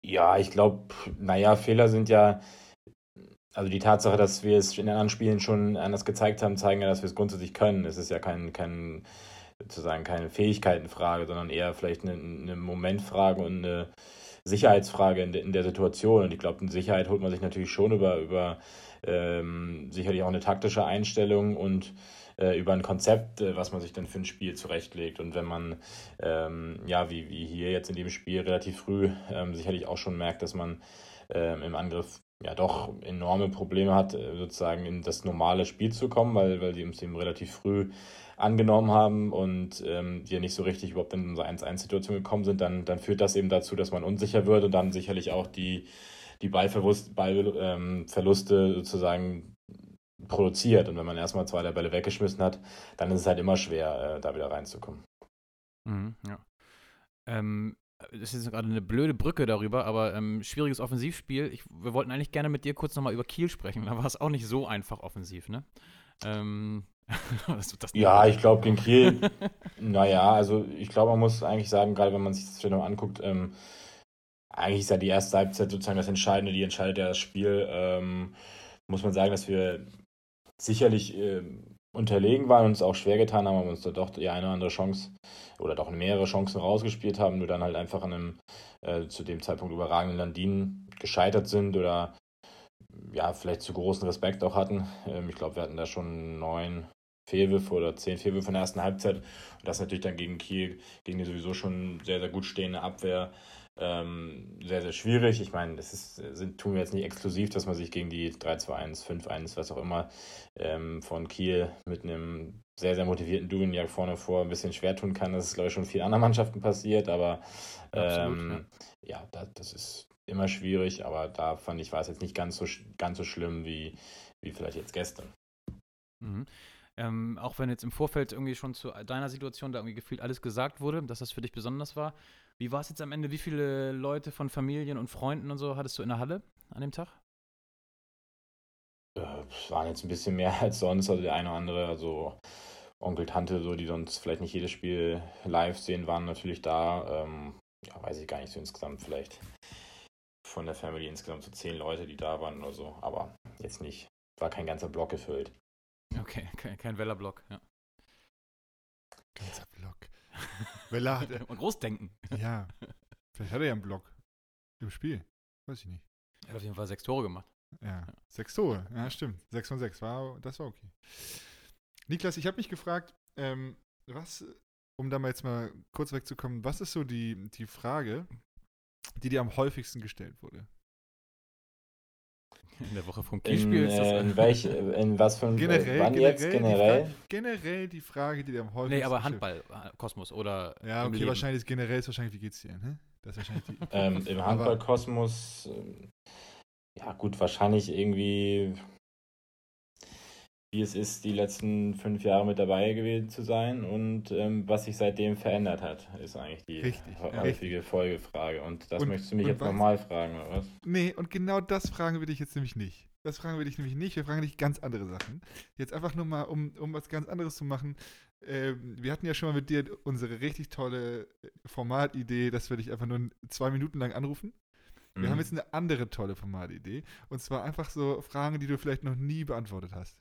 Ja, ich glaube, naja, Fehler sind ja, also die Tatsache, dass wir es in anderen Spielen schon anders gezeigt haben, zeigen ja, dass wir es grundsätzlich können. Es ist ja kein, kein sozusagen keine Fähigkeitenfrage, sondern eher vielleicht eine, eine Momentfrage und eine Sicherheitsfrage in, de, in der Situation. Und ich glaube, Sicherheit holt man sich natürlich schon über, über ähm, sicherlich auch eine taktische Einstellung und äh, über ein Konzept, äh, was man sich dann für ein Spiel zurechtlegt. Und wenn man, ähm, ja, wie, wie hier jetzt in dem Spiel relativ früh ähm, sicherlich auch schon merkt, dass man ähm, im Angriff ja doch enorme Probleme hat, äh, sozusagen in das normale Spiel zu kommen, weil, weil die uns eben relativ früh angenommen haben und ähm, nicht so richtig überhaupt in unsere 1-1-Situation gekommen sind, dann, dann führt das eben dazu, dass man unsicher wird und dann sicherlich auch die, die Ballverlust, Ballverluste ähm, sozusagen produziert. Und wenn man erstmal zwei der Bälle weggeschmissen hat, dann ist es halt immer schwer, äh, da wieder reinzukommen. Mhm, ja. Ähm, das ist gerade eine blöde Brücke darüber, aber ähm, schwieriges Offensivspiel. Ich, wir wollten eigentlich gerne mit dir kurz nochmal über Kiel sprechen, da war es auch nicht so einfach offensiv, ne? Ähm, ja, ich glaube, gegen Kiel, naja, also ich glaube, man muss eigentlich sagen, gerade wenn man sich das noch anguckt, ähm, eigentlich ist ja die erste Halbzeit sozusagen das Entscheidende, die entscheidet ja das Spiel. Ähm, muss man sagen, dass wir sicherlich äh, unterlegen waren und uns auch schwer getan haben, aber uns da doch die eine oder andere Chance oder doch mehrere Chancen rausgespielt haben, nur dann halt einfach an einem äh, zu dem Zeitpunkt überragenden Landin gescheitert sind oder ja, vielleicht zu großen Respekt auch hatten. Ähm, ich glaube, wir hatten da schon neun Fehlwürfe oder zehn Fehlwürfe in der ersten Halbzeit. Und das natürlich dann gegen Kiel, gegen die sowieso schon sehr, sehr gut stehende Abwehr, ähm, sehr, sehr schwierig. Ich meine, das ist, sind, tun wir jetzt nicht exklusiv, dass man sich gegen die 3-2-1, 5-1, was auch immer, ähm, von Kiel mit einem sehr, sehr motivierten Duvenjag vorne vor ein bisschen schwer tun kann. Das ist, glaube ich, schon vielen anderen Mannschaften passiert, aber ähm, Absolut, ja, ja das, das ist immer schwierig, aber da fand ich, war es jetzt nicht ganz so, ganz so schlimm wie, wie vielleicht jetzt gestern. Mhm. Ähm, auch wenn jetzt im Vorfeld irgendwie schon zu deiner Situation da irgendwie gefühlt alles gesagt wurde, dass das für dich besonders war. Wie war es jetzt am Ende? Wie viele Leute von Familien und Freunden und so hattest du in der Halle an dem Tag? Äh, es waren jetzt ein bisschen mehr als sonst, also der eine oder andere, also Onkel, Tante, so, die sonst vielleicht nicht jedes Spiel live sehen, waren natürlich da. Ähm, ja, weiß ich gar nicht, so insgesamt vielleicht von der Family insgesamt so zehn Leute, die da waren oder so, aber jetzt nicht. War kein ganzer Block gefüllt. Okay, kein, kein Weller-Block, ja. Ganzer Block. Weller hat. Und Großdenken. Ja. Vielleicht hat er ja einen Block. Im Spiel. Weiß ich nicht. Er hat auf jeden Fall sechs Tore gemacht. Ja, sechs Tore. Ja, stimmt. Sechs von sechs. War, das war okay. Niklas, ich habe mich gefragt, ähm, was, um da mal jetzt mal kurz wegzukommen, was ist so die, die Frage, die dir am häufigsten gestellt wurde? In der Woche vom Kielspiel ist das. Äh, in, welch, in was für ein generell, wann generell, jetzt generell? Die Frage, generell die Frage, die dir am häufigsten Nee, aber Handball, äh, Kosmos oder. Ja, okay, wahrscheinlich generell ist wahrscheinlich, wie geht's dir, ne? Das ist wahrscheinlich die. ähm, Im Handball-Kosmos, äh, ja gut, wahrscheinlich irgendwie wie es ist, die letzten fünf Jahre mit dabei gewesen zu sein und ähm, was sich seitdem verändert hat, ist eigentlich die richtig, häufige richtig. Folgefrage. Und das und, möchtest du mich jetzt nochmal fragen, oder was? Nee, und genau das fragen wir dich jetzt nämlich nicht. Das fragen wir dich nämlich nicht. Wir fragen dich ganz andere Sachen. Jetzt einfach nur mal, um, um was ganz anderes zu machen. Äh, wir hatten ja schon mal mit dir unsere richtig tolle Formatidee, dass wir dich einfach nur zwei Minuten lang anrufen. Wir mhm. haben jetzt eine andere tolle Formatidee. Und zwar einfach so Fragen, die du vielleicht noch nie beantwortet hast.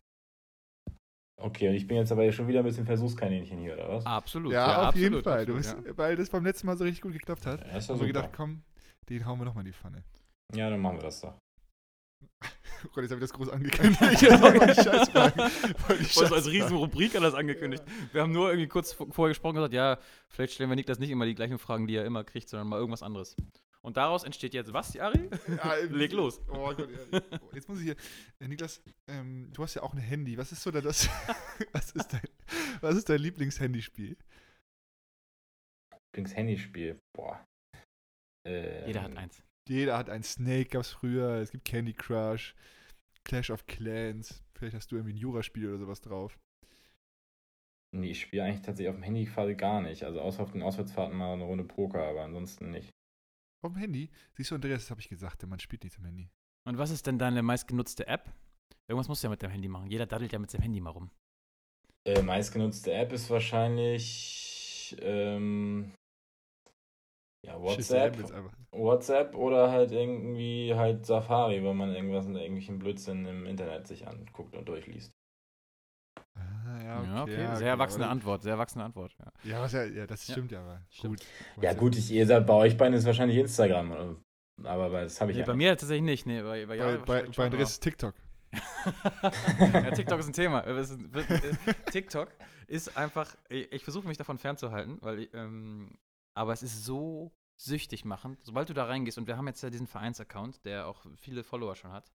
Okay, und ich bin jetzt aber schon wieder ein bisschen Versuchskaninchen hier, oder was? Absolut. Ja, auf absolut, jeden Fall. Du absolut, bist, Weil das beim letzten Mal so richtig gut geklappt hat. Ja, ja haben wir gedacht, komm, den hauen wir nochmal in die Pfanne. Ja, dann machen wir das doch. Oh Gott, jetzt habe ich das groß angekündigt. Ich hab die Scheißfragen. Voll die Voll so als. Riesenrubrik das angekündigt. Wir haben nur irgendwie kurz vor- vorher gesprochen und gesagt, ja, vielleicht stellen wir Niklas nicht immer die gleichen Fragen, die er immer kriegt, sondern mal irgendwas anderes. Und daraus entsteht jetzt was, Ari? Ja, Leg los. Oh Gott, ja. Jetzt muss ich hier. Äh, Niklas, ähm, du hast ja auch ein Handy. Was ist so da das? was, ist dein, was ist dein Lieblingshandyspiel? Übrigens Handyspiel. Boah. Ähm, Jeder hat eins. Jeder hat ein Snake, gab es früher. Es gibt Candy Crush, Clash of Clans. Vielleicht hast du irgendwie ein Juraspiel oder sowas drauf. Nee, ich spiele eigentlich tatsächlich auf dem Handy quasi gar nicht. Also außer auf den Auswärtsfahrten mal eine Runde Poker, aber ansonsten nicht. Auf dem Handy? Siehst du, Andreas, das habe ich gesagt, man spielt nicht am Handy. Und was ist denn deine meistgenutzte App? Irgendwas musst du ja mit deinem Handy machen. Jeder daddelt ja mit seinem Handy mal rum. Äh, meistgenutzte App ist wahrscheinlich ähm, ja, WhatsApp. jetzt einfach. WhatsApp oder halt irgendwie halt Safari, wenn man irgendwas in irgendwelchen Blödsinn im Internet sich anguckt und durchliest. Ja, okay. Ja, okay. ja, sehr okay, erwachsene aber- Antwort, sehr erwachsene Antwort. Ja. Ja, was ja, ja, das stimmt ja, aber Stimmt. gut. Ja gut, ich, ihr seid bei euch beiden ist wahrscheinlich Instagram, oder? aber bei- das habe ich Nee, ja bei mir tatsächlich nicht. Nee, bei, bei, Bei, bei, bei Andreas ist TikTok. ja, TikTok ist ein Thema. Äh, TikTok ist einfach, ich, ich versuche mich davon fernzuhalten, weil ähm, aber es ist so süchtig machend, sobald du da reingehst und wir haben jetzt ja diesen Vereins-Account, der auch viele Follower schon hat.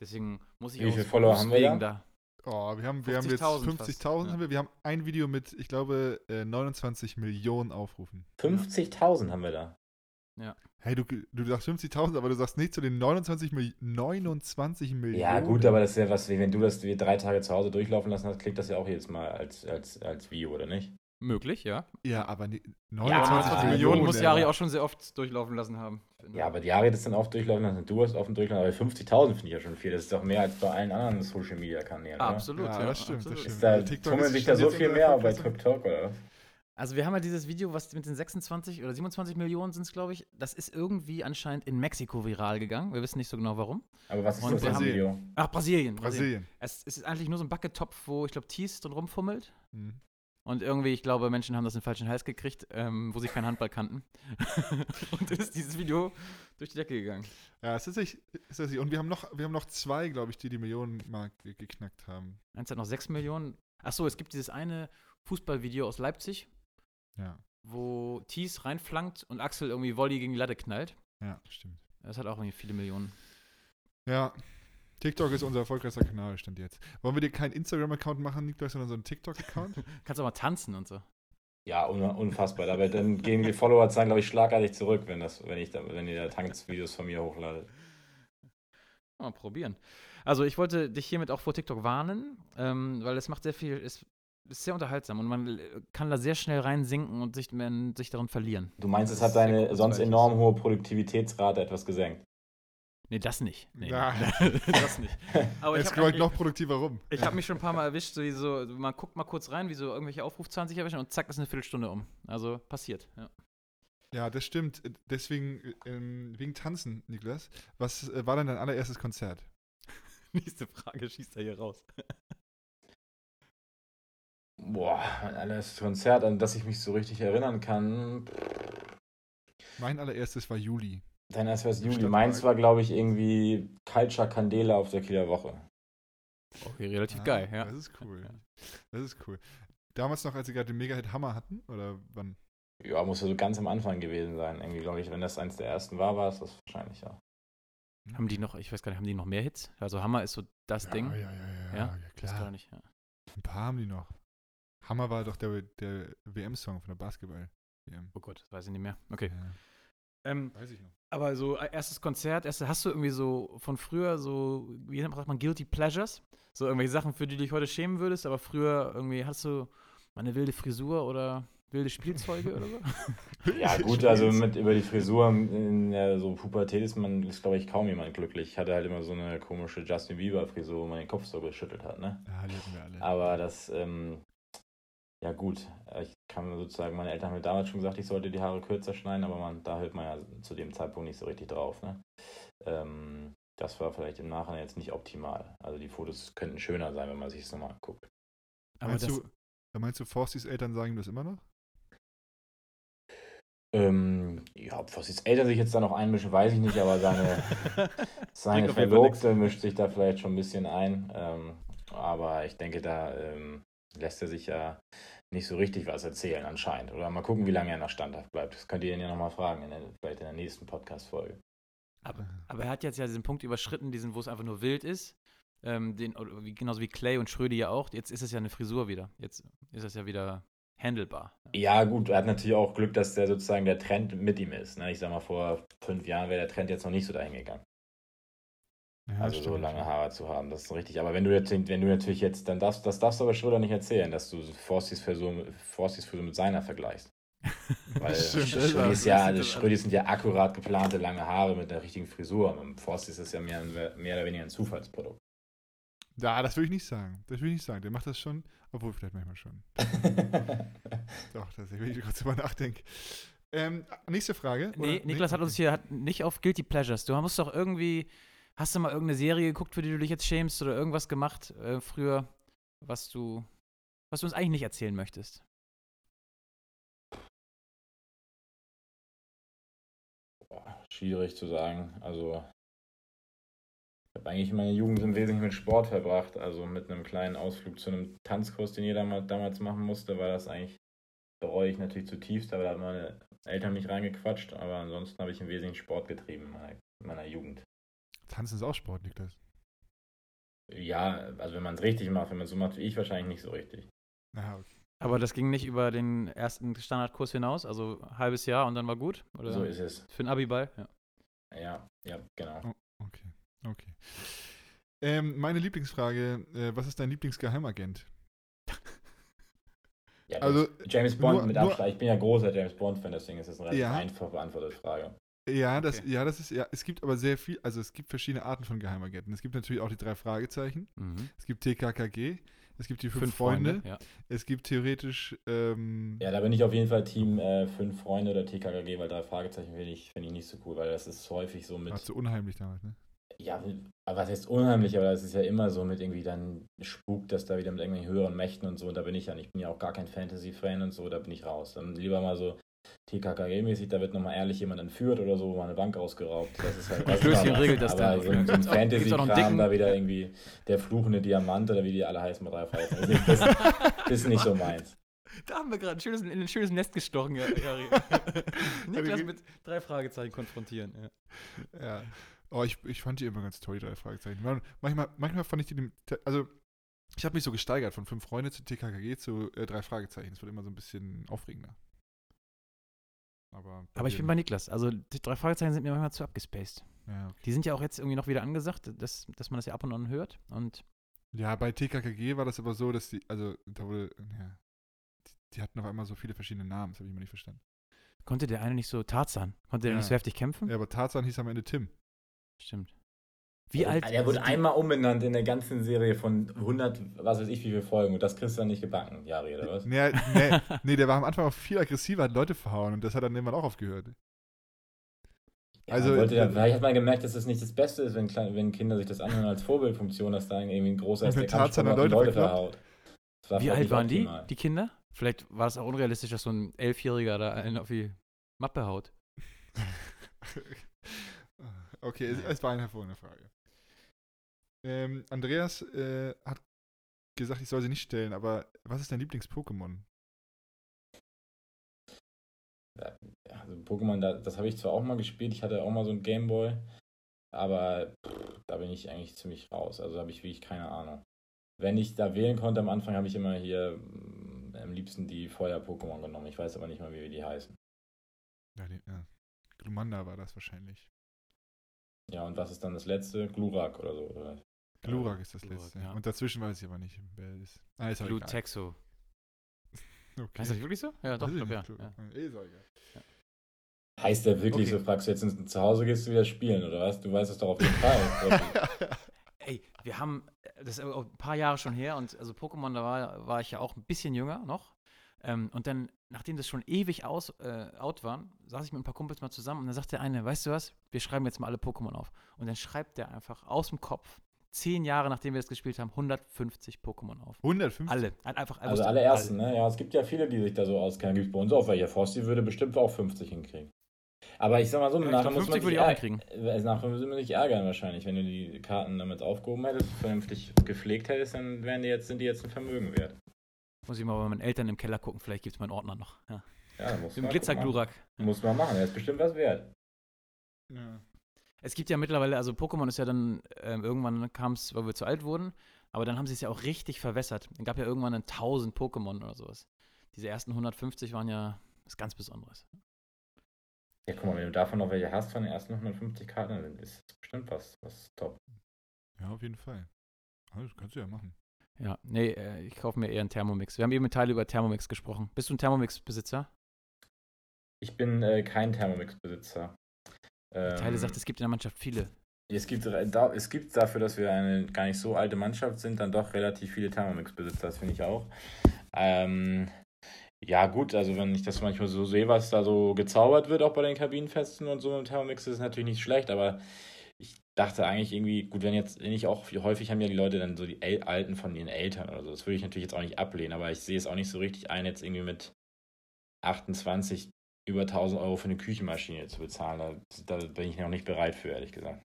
Deswegen muss ich Wie aus viele Follower haben wir Berufswegen da? Oh, wir haben, wir haben jetzt 50.000 50.000 fast, haben ja. wir. Wir haben ein Video mit, ich glaube, äh, 29 Millionen Aufrufen. 50.000 haben wir da. Hey, du, du sagst 50.000, aber du sagst nicht zu den 29, Mil 29 Millionen. Ja gut, aber das ist ja was, wie wenn du das wie drei Tage zu Hause durchlaufen lassen hast, klickt das ja auch jedes Mal als, als, als Video, oder nicht? Möglich, ja. Ja, aber ni- Ja, 29 20 Millionen muss. Jari auch schon sehr oft durchlaufen lassen haben. Ja, aber die Jahre das dann oft durchlaufen lassen, du hast oft durchlaufen, aber 50.000 finde ich ja schon viel. Das ist doch mehr als bei allen anderen Social Media Kanälen. Absolut, Ja, ja. das stimmt, das absolut. stimmt. Ist da TikTok tummeln ist sich da so viel mehr bei TikTok, oder was? Also wir haben ja dieses Video, was mit den 26 oder 27 Millionen sind es, glaube ich, das ist irgendwie anscheinend in Mexiko viral gegangen. Wir wissen nicht so genau warum. Aber was ist Und das für ein Brasilien. Video? Ach, Brasilien. Brasilien. Brasilien. Es, es ist eigentlich nur so ein Bucket-Topf, wo ich glaube, Thies drin rumfummelt. Mhm. Und irgendwie, ich glaube, Menschen haben das in den falschen Hals gekriegt, ähm, wo sie keinen Handball kannten. und dann ist dieses Video durch die Decke gegangen. Ja, es ist tatsächlich. Ist tatsächlich. Und wir haben noch, wir haben noch zwei, glaube ich, die die Millionenmarke geknackt haben. Eins hat noch 6 Millionen. Achso, es gibt dieses eine Fußballvideo aus Leipzig, Ja, wo Thies reinflankt und Axel irgendwie Volley gegen die Latte knallt. ja, stimmt. Das hat auch irgendwie viele Millionen. Ja, TikTok ist unser erfolgreichster Kanal, stand jetzt. Wollen wir dir keinen Instagram-Account machen, Niklas, sondern so einen TikTok-Account? Kannst auch mal tanzen und so. Ja, un unfassbar. Aber dann gehen die Followerzahlen, glaube ich, schlagartig zurück, wenn, das, wenn, ich da, wenn ihr da Tanzvideos von mir hochladet. Mal probieren. Also ich wollte dich hiermit auch vor TikTok warnen, ähm, weil es macht sehr viel, es ist sehr unterhaltsam und man kann da sehr schnell reinsinken und sich, man, sich darin verlieren. Du meinst, es Das hat deine sonst enorm hohe Produktivitätsrate etwas gesenkt. Nee, das nicht. Nee, Ja. das nicht. Aber Jetzt ich scrollt habe noch produktiver rum. ich hab mich schon ein paar Mal erwischt, so, wie so, man guckt mal kurz rein, wie so irgendwelche Aufrufzahlen sich erwischen und zack, ist eine Viertelstunde um. Also passiert, ja. Ja, das stimmt. Deswegen, ähm, wegen Tanzen, Niklas. Was äh, war denn dein allererstes Konzert? Nächste Frage schießt er hier raus. Boah, mein allererstes Konzert, an das ich mich so richtig erinnern kann. Mein allererstes war Juli. Dein erstes Im Juli. Meins war, glaube ich, irgendwie Culture Candela auf der Kieler Woche. Okay, relativ Ah, geil, ja. Das ist cool. Das ist cool. Damals noch, als sie gerade den Mega-Hit Hammer hatten? Oder wann? Ja, muss ja so ganz am Anfang gewesen sein. Irgendwie, glaube ich, wenn das eins der ersten war, war es das wahrscheinlich, ja. Haben die noch, ich weiß gar nicht, haben die noch mehr Hits? Also Hammer ist so das ja, Ding. Ja, ja, ja, ja, Ja? weiß gar klar. nicht, ja. Ein paar haben die noch. Hammer war doch der, der WM-Song von der Basketball-WM. Oh Gott, das weiß ich nicht mehr. Okay. Ja, Ähm, weiß ich noch. aber so äh, erstes Konzert, erste, hast du irgendwie so von früher so, wie nennt man- sagt man, Guilty Pleasures? So irgendwelche Sachen, für die du dich heute schämen würdest, aber früher irgendwie hast du mal eine wilde Frisur oder wilde Spielzeuge oder so? Ja, gut, also mit über die Frisur in der so Pubertät ist man, ist glaube ich kaum jemand glücklich. Ich hatte halt immer so eine komische Justin Bieber-Frisur, wo man den Kopf so geschüttelt hat, ne? Ja, die hatten wir alle. Aber das, ähm, ja gut, ich kann sozusagen, meine Eltern haben mir damals schon gesagt, ich sollte die Haare kürzer schneiden, aber man, da hört man ja zu dem Zeitpunkt nicht so richtig drauf, ne? Ähm, das war vielleicht im Nachhinein jetzt nicht optimal. Also die Fotos könnten schöner sein, wenn man sich das nochmal anguckt. Aber meinst, das, du, da meinst du, Forstis Eltern sagen das immer noch? Ähm, ja, ob Fossis Eltern sich jetzt da noch einmischen, weiß ich nicht, aber seine, seine. Verlobte mischt sich da vielleicht schon ein bisschen ein. Ähm, aber ich denke, da ähm, lässt er sich ja nicht so richtig was erzählen anscheinend. Oder mal gucken, wie lange er noch standhaft bleibt. Das könnt ihr ihn ja nochmal fragen, in der, vielleicht in der nächsten Podcast-Folge. Aber, aber er hat jetzt ja diesen Punkt überschritten, diesen, wo es einfach nur wild ist. Ähm, den, genauso wie Clay und Schrödi ja auch. Jetzt ist es ja eine Frisur wieder. Jetzt ist es ja wieder handelbar. Ja, gut, er hat natürlich auch Glück, dass der sozusagen der Trend mit ihm ist. Ne? Ich sag mal, vor fünf Jahren wäre der Trend jetzt noch nicht so dahin gegangen. Ja, also so lange Haare zu haben, das ist richtig. Aber wenn du jetzt, wenn du natürlich jetzt, dann darfst, das darfst du aber Schröder nicht erzählen, dass du Forstis Frisur, Forstis Frisur mit seiner vergleichst. Weil Stimmt, das Schrödi war- ist ja, also sind ja akkurat geplante lange Haare mit der richtigen Frisur. Und Forstis ist ja mehr, mehr oder weniger ein Zufallsprodukt. Ja, das will ich nicht sagen. Das will ich nicht sagen. Der macht das schon, obwohl vielleicht manchmal schon. Doch, das will ich kurz drüber nachdenken. Ähm, nächste Frage. Nee? Niklas hat uns hier hat nicht auf Guilty Pleasures. Du musst doch irgendwie. Hast du mal irgendeine Serie geguckt, für die du dich jetzt schämst oder irgendwas gemacht äh, früher, was du, was du uns eigentlich nicht erzählen möchtest? Schwierig zu sagen. Also, ich habe eigentlich meine Jugend im Wesentlichen mit Sport verbracht. Also mit einem kleinen Ausflug zu einem Tanzkurs, den jeder mal damals machen musste, war das eigentlich, bereue ich natürlich zutiefst, aber da haben meine Eltern mich reingequatscht. Aber ansonsten habe ich im Wesentlichen Sport getrieben in meiner Jugend. Tanzen ist auch Sport, Niklas. Ja, also wenn man es richtig macht, wenn man es so macht wie ich, wahrscheinlich nicht so richtig. Ja, okay. Aber das ging nicht über den ersten Standardkurs hinaus, also ein halbes Jahr und dann war gut? Oder So ist es. für den Abiball? Ja. Ja, ja, genau. Okay, okay. Ähm, meine Lieblingsfrage, äh, was ist dein Lieblingsgeheimagent? Ja, Also, James Bond nur- mit Abstand. Ich bin ja großer James Bond-Fan, deswegen ist das eine relativ Ja. einfach beantwortete Frage. Ja, das, Okay. ja, das ist, ja, es gibt aber sehr viel, also es gibt verschiedene Arten von Geheimagenten. Es gibt natürlich auch die drei Fragezeichen, Mhm. es gibt TKKG, es gibt die fünf, Freunde, ja. es gibt theoretisch, ähm, Ja, da bin ich auf jeden Fall Team äh, fünf Freunde oder TKKG, weil drei Fragezeichen finde ich, find ich nicht so cool, weil das ist häufig so mit. war zu unheimlich damals, ne? Ja, aber was heißt unheimlich, aber das ist ja immer so mit irgendwie dann Spuk, dass da wieder mit irgendwelchen höheren Mächten und so, und da bin ich ja nicht. Ich bin ja auch gar kein Fantasy-Fan und so, da bin ich raus. Dann lieber mal so TKKG-mäßig, da wird nochmal ehrlich jemand entführt oder so, mal eine Bank ausgeraubt. Das ist halt das Klößchen regelt das aber dann. So, so ein noch einen Fantasy-Kram, da wieder irgendwie der fluchende Diamant oder wie die alle heißen mit drei Fragezeichen. Das ist, nicht- das, das ist nicht so meins. Da haben wir gerade ein ein schönes Nest gestochen, ja. Niklas mit drei Fragezeichen konfrontieren. Ja. Ja. Oh, ich, ich fand die immer ganz toll, die drei Fragezeichen. Man- Manchmal, manchmal fand ich die, also ich habe mich so gesteigert von fünf Freunde zu TKKG zu äh, drei Fragezeichen. Es wird immer so ein bisschen aufregender. Aber, Aber ich bin bei Niklas. Also die drei Fragezeichen sind mir manchmal zu abgespaced. ja, okay. Die sind ja auch jetzt irgendwie noch wieder angesagt, dass, dass man das ja ab und an hört. Und ja, bei TKKG war das aber so, dass die, also da wurde, ja, die, die hatten auf einmal so viele verschiedene Namen, das habe ich immer nicht verstanden. konnte der eine nicht so Tarzan? Konnte der Ja. nicht so heftig kämpfen? Ja, aber Tarzan hieß am Ende Tim. Stimmt. Wie alt? Der wurde die- einmal umbenannt in der ganzen Serie von 100, was weiß ich, wie viele Folgen. Und das kriegst du dann nicht gebacken, Jari, oder was? Nee, nee, nee, der war am Anfang auch viel aggressiver, hat Leute verhauen und das hat dann irgendwann auch aufgehört. Also, Also, wollte ja, äh, vielleicht hat man gemerkt, dass das nicht das Beste ist, wenn, wenn Kinder sich das anhören als Vorbildfunktion, dass da irgendwie ein großer ist, der die Leute Leute verhaut. War Wie alt waren die, optimal. die Kinder? Vielleicht war es auch unrealistisch, dass so ein Elfjähriger da einen auf die Mappe haut. okay, es, es war eine hervorragende Frage. Ähm, Andreas äh, hat gesagt, ich soll sie nicht stellen, aber was ist dein Lieblings-Pokémon? Also Pokémon, da, das habe ich zwar auch mal gespielt, ich hatte auch mal so ein Gameboy, aber pff, da bin ich eigentlich ziemlich raus. Also habe ich wirklich keine Ahnung. Wenn ich da wählen konnte am Anfang, habe ich immer hier mm, am liebsten die Feuer-Pokémon genommen. Ich weiß aber nicht mal, wie die heißen. Ja, die, ja. Glumanda war das wahrscheinlich. Ja, und was ist dann das letzte? Glurak oder so. Oder? Glurak ist das Glurak, letzte. ja. Und dazwischen weiß ich aber nicht, wer ist. Ah, ist auch Blue egal. Texo. Okay. Heißt das wirklich so? Ja, doch, ich ich glaub, ja. ja. Heißt der wirklich Okay. so? Fragst du jetzt ins Zuhause gehst du wieder spielen oder was? Du weißt es doch auf jeden Fall. Ey, wir haben, äh, das ist ein paar Jahre schon her und also Pokémon, da war, war ich ja auch ein bisschen jünger noch. Ähm, und dann, nachdem das schon ewig aus, äh, out war, saß ich mit ein paar Kumpels mal zusammen und dann sagt der eine, weißt du was, wir schreiben jetzt mal alle Pokémon auf. Und dann schreibt der einfach aus dem Kopf zehn Jahre, nachdem wir das gespielt haben, 150 Pokémon auf. 150? Alle. Ein- Einfach, Also einfach alle ersten, ne? Ja, es gibt ja viele, die sich da so auskennen. Gibt es bei uns auch welche. Frosty würde bestimmt auch 50 hinkriegen. Aber ich sag mal so, Ja, nachher muss 50 man würde sich ich auch ärg- hinkriegen. äh, Nachher müssen wir sich ärgern wahrscheinlich. Wenn du die Karten damit aufgehoben hättest, vernünftig gepflegt hättest, dann wären die jetzt, sind die jetzt ein Vermögen wert. Muss ich mal bei meinen Eltern im Keller gucken, vielleicht gibt es meinen Ordner noch. Ja. Ja, da muss Im man Glitzerglurak. Muss man machen, der ist bestimmt was wert. Ja. Es gibt ja mittlerweile, also Pokémon ist ja dann, ähm, irgendwann kam es, weil wir zu alt wurden, aber dann haben sie es ja auch richtig verwässert. Dann gab ja irgendwann dann 1000 Pokémon oder sowas. Diese ersten 150 waren ja was ganz Besonderes. Ja, guck mal, wenn du davon noch welche hast von den ersten 150 Karten, dann ist das bestimmt was, was top. ja, auf jeden Fall. Also, das kannst du ja machen. Ja, nee, äh, ich kaufe mir eher einen Thermomix. Wir haben eben mit Teile über Thermomix gesprochen. Bist du ein Thermomix-Besitzer? Ich bin äh, kein Thermomix-Besitzer. Ähm, Teile sagt, es gibt in der Mannschaft viele. Es gibt, es gibt dafür, dass wir eine gar nicht so alte Mannschaft sind, dann doch relativ viele Thermomix-Besitzer, das finde ich auch. Ähm, ja, gut, also wenn ich das manchmal so sehe, was da so gezaubert wird, auch bei den Kabinenfesten und so im Thermomix, ist natürlich nicht schlecht, aber ich dachte eigentlich irgendwie, gut, wenn jetzt nicht auch, häufig haben ja die Leute dann so die El Alten von ihren Eltern oder so, das würde ich natürlich jetzt auch nicht ablehnen, aber ich sehe es auch nicht so richtig ein, jetzt irgendwie mit 28 über 1000 Euro für eine Küchenmaschine zu bezahlen. Da, da bin ich noch nicht bereit für, ehrlich gesagt.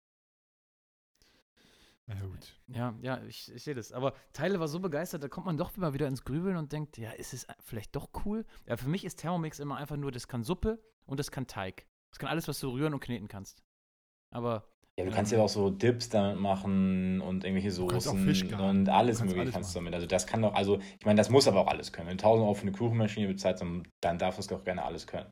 Na ja, gut. Ja, ja, ich, ich sehe das. Aber Teile war so begeistert, da kommt man doch immer wieder ins Grübeln und denkt, ja, ist es vielleicht doch cool? Ja, für mich ist Thermomix immer einfach nur, das kann Suppe und das kann Teig. Das kann alles, was du rühren und kneten kannst. Aber Ja, du kannst Ähm, ja auch so Dips damit machen und irgendwelche kannst Soßen und alles kannst mögliche alles kannst du damit. Also das kann doch, also ich meine, das muss aber auch alles können. Wenn du 1000 Euro für eine Kuchenmaschine bezahlst, dann, dann darf das doch gerne alles können.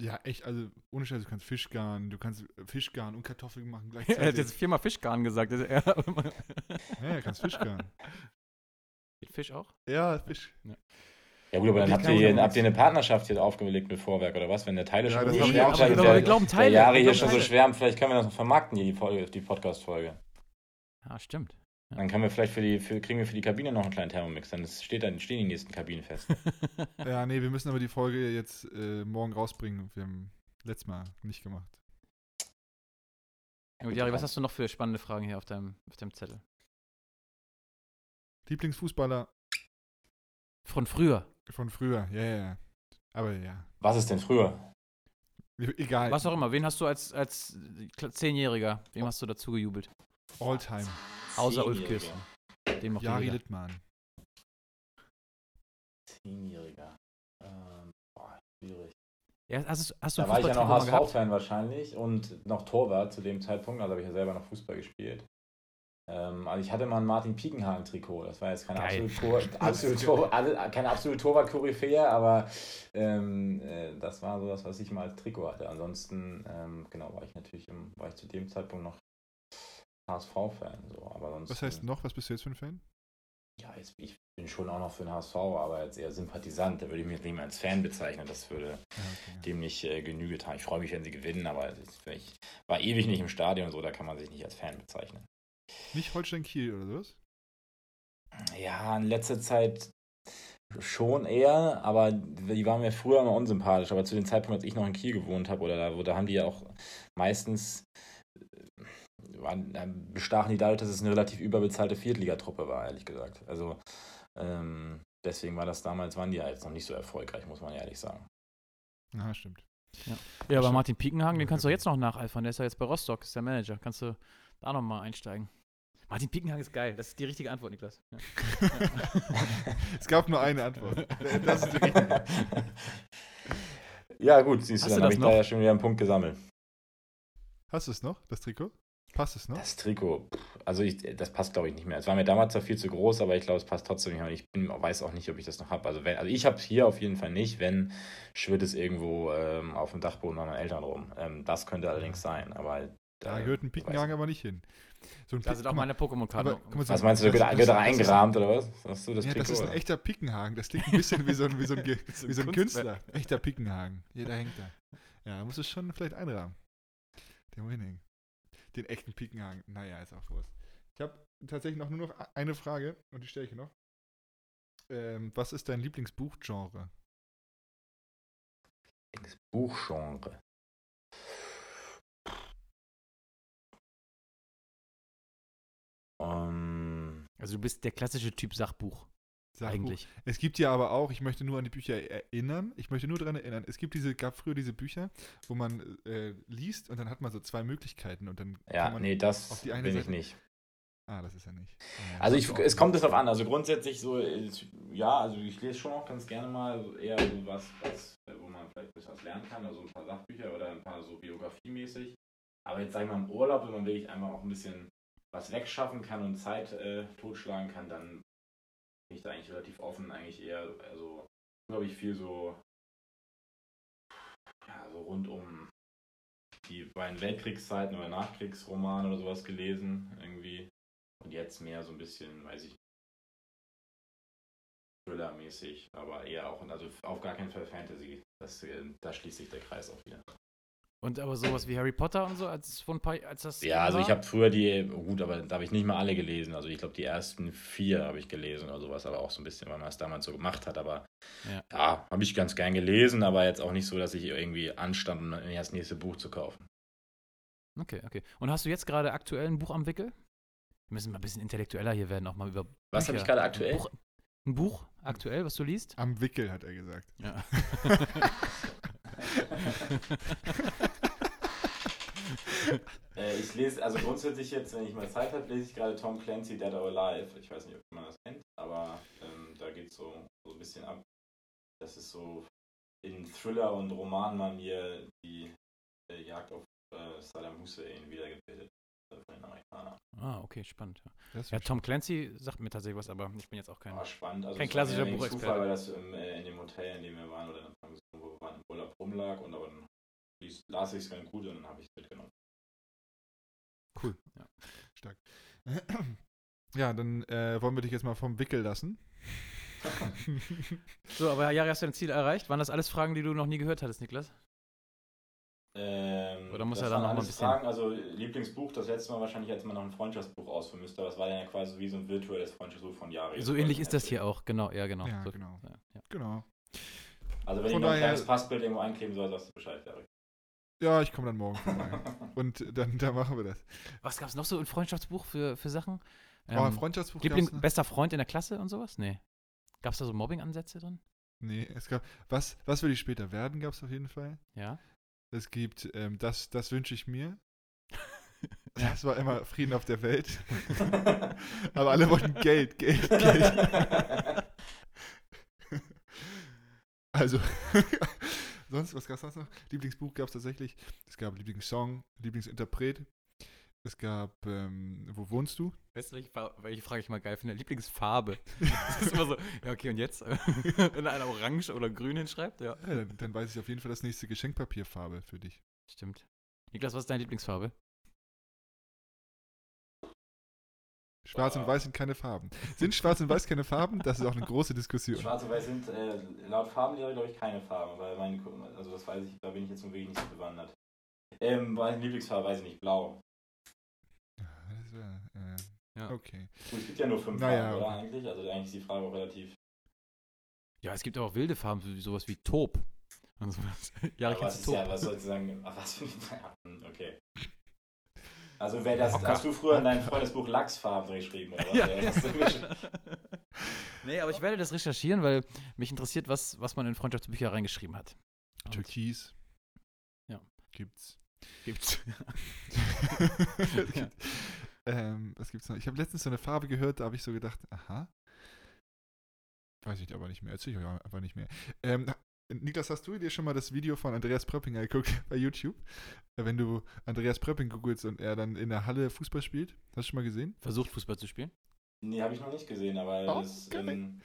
Ja, echt, also ohne Scheiß, du kannst Fisch garen, du kannst Fisch garen und Kartoffeln machen er hat gleichzeitig. jetzt viermal Fischgarn gesagt. Also er ja, ja, kannst Fisch garen. Geht Fisch auch? Ja, Fisch. Ja gut, aber dann habt ihr, habt ihr eine Partnerschaft hier aufgelegt mit Vorwerk oder was? Wenn der Teile Ja, schon so schwärmt, der, schon aber wir der, glauben der Teile. Jahre hier schon so schwärmt, vielleicht können wir das noch vermarkten, hier, die, Folge- die Podcast-Folge. Ja, stimmt. Dann können wir vielleicht für die, für, kriegen wir für die Kabine noch einen kleinen Thermomix, dann steht dann, stehen die nächsten Kabinen fest. Ja, nee, wir müssen aber die Folge jetzt äh, morgen rausbringen. Wir haben letztes Mal nicht gemacht. Gut, Jari, was hast du noch für spannende Fragen hier auf deinem, auf deinem Zettel? Lieblingsfußballer Von früher. von früher, ja, ja, ja. Aber ja, Was ist denn früher? egal. Was auch immer. Wen hast du als, als Zehnjähriger, wem hast du dazu gejubelt? Alltime. Außer Ulf. Kirsten. Den mochte Jari. Littmann. Zehnjähriger. Ähm, boah, schwierig. Ja, hast, hast du Da war ich ja noch? HSV-Fan wahrscheinlich und noch Torwart zu dem Zeitpunkt, also habe ich ja selber noch Fußball gespielt. Ähm, also ich hatte mal ein Martin Piekenhagen-Trikot. Das war jetzt keine Geil. absolute, Tor, absolute, Tor, keine absolute Torwart-Koryphäe, aber ähm, äh, das war so das, was ich mal als Trikot hatte. Ansonsten, ähm, genau, war ich natürlich im, war ich zu dem Zeitpunkt noch HSV-Fan. So. Aber sonst, Was heißt noch? Was bist du jetzt für ein Fan? Ja, jetzt, ich bin schon auch noch für den HSV, aber jetzt eher Sympathisant. Da würde ich mich jetzt nicht mehr als Fan bezeichnen. Das würde Ja, okay. dem nicht äh, Genüge getan. Ich freue mich, wenn sie gewinnen, aber ich war ewig nicht im Stadion und so, da kann man sich nicht als Fan bezeichnen. Nicht Holstein Kiel oder sowas? Ja, in letzter Zeit schon eher, aber die waren mir früher immer unsympathisch. Aber zu dem Zeitpunkt, als ich noch in Kiel gewohnt habe, oder da, wo, da haben die ja auch meistens äh, waren, äh, bestachen die dadurch, dass es eine relativ überbezahlte Viertligatruppe war, ehrlich gesagt. Also ähm, deswegen war das damals, waren die ja jetzt noch nicht so erfolgreich, muss man ehrlich sagen. Ja, stimmt. Ja, aber Martin Piekenhagen, den kannst du jetzt noch nacheifern. Der ist ja jetzt bei Rostock, ist der Manager. Kannst du da nochmal einsteigen. Martin Piekenhagen ist geil. Das ist die richtige Antwort, Niklas. Ja. es gab nur eine Antwort. Das ist die richtige. ja, gut, siehst Hast du, du dann habe das ich noch? da ja schon wieder einen Punkt gesammelt. Hast du es noch, das Trikot? Passt es noch? Das Trikot, also ich, das passt glaube ich nicht mehr. Es war mir damals zwar viel zu groß, aber ich glaube, es passt trotzdem nicht mehr. Und ich bin, weiß auch nicht, ob ich das noch habe. Also, wenn, also ich habe es hier auf jeden Fall nicht, wenn schwirrt es irgendwo ähm, auf dem Dachboden bei meinen Eltern rum. Ähm, das könnte allerdings sein, aber Da äh, gehört ein nicht. aber nicht hin. So ein Da sind auch meine Pokémon-Karten. so- Was meinst du, das- wird da wird da eingerahmt oder was? Hast du das Ja, Trikot? das ist ein oder? echter Pickenhagen. Das klingt ein bisschen wie so ein, wie so ein, Ge- So wie so ein. Künstler. Echter Pickenhagen. Jeder hängt da. Ja, muss es schon vielleicht einrahmen. Der muss hinhängen. Den echten Pickenhagen. Naja, ist auch Wurst. Ich habe tatsächlich noch nur noch eine Frage und die stelle ich noch. Ähm, was ist dein Lieblingsbuchgenre? Buchgenre. Also du bist der klassische Typ Sachbuch, Sachbuch. eigentlich. Es gibt ja aber auch, ich möchte nur an die Bücher erinnern, ich möchte nur daran erinnern, es gibt diese, gab früher diese Bücher, wo man äh, liest und dann hat man so zwei Möglichkeiten und dann Ja, kann man, nee, das auf die eine bin ich Seite- nicht. Ah, das ist ja nicht. Ja, Also ich, es kommt es darauf an. Also grundsätzlich so, äh, ja, also ich lese schon auch ganz gerne mal eher so was, was, wo man vielleicht ein bisschen was lernen kann, also ein paar Sachbücher oder ein paar so biografiemäßig. Aber jetzt sagen wir mal im Urlaub, wenn man wirklich einfach auch ein bisschen was wegschaffen kann und Zeit äh, totschlagen kann, dann bin ich da eigentlich relativ offen, eigentlich eher, also glaube ich viel so, ja, so rund um die beiden Weltkriegszeiten oder Nachkriegsromane oder sowas gelesen, irgendwie. Und jetzt mehr so ein bisschen, weiß ich, Thriller-mäßig, aber eher auch, also auf gar keinen Fall Fantasy. Das, äh, da schließt sich der Kreis auch wieder. Und aber sowas wie Harry Potter und so, als, vor ein paar, als das. Ja, also war? ich habe früher die, gut, aber da habe ich nicht mal alle gelesen. Also ich glaube, die ersten vier habe ich gelesen oder sowas, aber auch so ein bisschen, weil man es damals so gemacht hat. Aber Ja. ja, habe ich ganz gern gelesen, aber jetzt auch nicht so, dass ich irgendwie anstand, um mir das nächste Buch zu kaufen. Okay, okay. Und hast du jetzt gerade aktuell ein Buch am Wickel? Wir müssen mal ein bisschen intellektueller hier werden, auch mal über. Was habe ich gerade aktuell? Ein Buch, ein Buch aktuell, was du liest? Am Wickel, hat er gesagt. Ja. Äh, ich lese, also grundsätzlich jetzt, wenn ich mal Zeit habe, lese ich gerade Tom Clancy Dead or Alive. Ich weiß nicht, ob man das kennt, aber ähm, da geht es so, so ein bisschen ab. Das ist so in Thriller- und Romanmanier die äh, Jagd auf äh, Saddam Hussein wiedergebildet äh, von den Amerikanern. ah, okay, spannend. Ja. Ja, Tom Clancy sagt mir tatsächlich was, aber ich bin jetzt auch kein. War spannend. Also Kein klassischer Buchexperte. Zufall, weil das im, äh, in dem Hotel, in dem wir waren, oder in der Pension, wo wir waren, im Rumlag und aber dann las ich es ganz gut und dann habe ich es mitgenommen. Cool. Ja. stark. Ja, dann äh, wollen wir dich jetzt mal vom Wickel lassen. So, aber Jari, hast du dein Ziel erreicht? Waren das alles Fragen, die du noch nie gehört hattest, Niklas? Ähm, Oder muss er dann noch mal ein bisschen- Fragen, also Lieblingsbuch, das letzte Mal wahrscheinlich, als man noch ein Freundschaftsbuch ausfüllen müsste, aber das war ja quasi wie so ein virtuelles Freundschaftsbuch von Jahre. So ähnlich ist das hier auch, genau, ja, genau. Ja, so, genau. Ja, ja. Genau. Also wenn Von ich noch ein daher- kleines Passbild irgendwo einkleben soll, sagst du Bescheid, Jahre. Ja, ich komme dann morgen vorbei. Und dann, dann machen wir das. Was gab es noch so ein Freundschaftsbuch für, für Sachen? oh, Ähm, Freundschaftsbuch Liebling, noch? bester Freund in der Klasse und sowas? Nee. Gab es da so Mobbing-Ansätze drin? Nee, es gab. Was, was will ich später werden, gab es auf jeden Fall. Ja. Es gibt, ähm, das, das wünsche ich mir. Das war immer Frieden auf der Welt. Aber alle wollten Geld, Geld, Geld. Also, sonst, was gab es sonst noch? Lieblingsbuch gab es tatsächlich. Es gab Lieblingssong, Lieblingsinterpret. Es gab, ähm, wo wohnst du? Weißt du, welche, Frage ich mal geil finde? Lieblingsfarbe. Das ist immer so, ja, okay, und jetzt? Wenn einer orange oder grün hinschreibt, ja. Ja, dann, dann weiß ich auf jeden Fall das nächste Geschenkpapierfarbe für dich. Stimmt. Niklas, was ist deine Lieblingsfarbe? Schwarz und Boah. Weiß sind keine Farben. Sind Schwarz und Weiß keine Farben? Das ist auch eine große Diskussion. Schwarz und Weiß sind äh, laut Farbenlehrer, glaube ich, keine Farben, weil meine, also das weiß ich, da bin ich jetzt wirklich nicht so bewandert. Ähm, meine Lieblingsfarbe, weiß ich nicht, blau. Das wär, äh, Ja. Okay. Gut, es gibt ja nur fünf Naja, Farben, oder okay. eigentlich? Also eigentlich ist die Frage auch relativ. Ja, es gibt aber auch wilde Farben, so- sowas wie Taub. Und sowas. Ja, ich Aber was ist Taub. ja, was soll ich sagen? Ach, was für hm, okay. Also wer das, Ocker. hast du früher in deinem Freundesbuch Lachsfarben geschrieben, oder was? Ja. Gesch- nee, aber ich werde das recherchieren, weil mich interessiert, was, was man in Freundschaftsbücher reingeschrieben hat. Türkis. Ja. Gibt's. Gibt's. Gibt- ähm, was gibt's noch? Ich habe letztens so eine Farbe gehört, da habe ich so gedacht, aha. Weiß ich aber nicht mehr. Erzähl ich euch einfach nicht mehr. Ähm, Niklas, hast du dir schon mal das Video von Andreas Pröpping geguckt bei YouTube? Äh, Wenn du Andreas Pröpping googelst und er dann in der Halle Fußball spielt. Hast du schon mal gesehen? Versucht Fußball zu spielen. Nee, habe ich noch nicht gesehen, aber Oh, das. Ähm,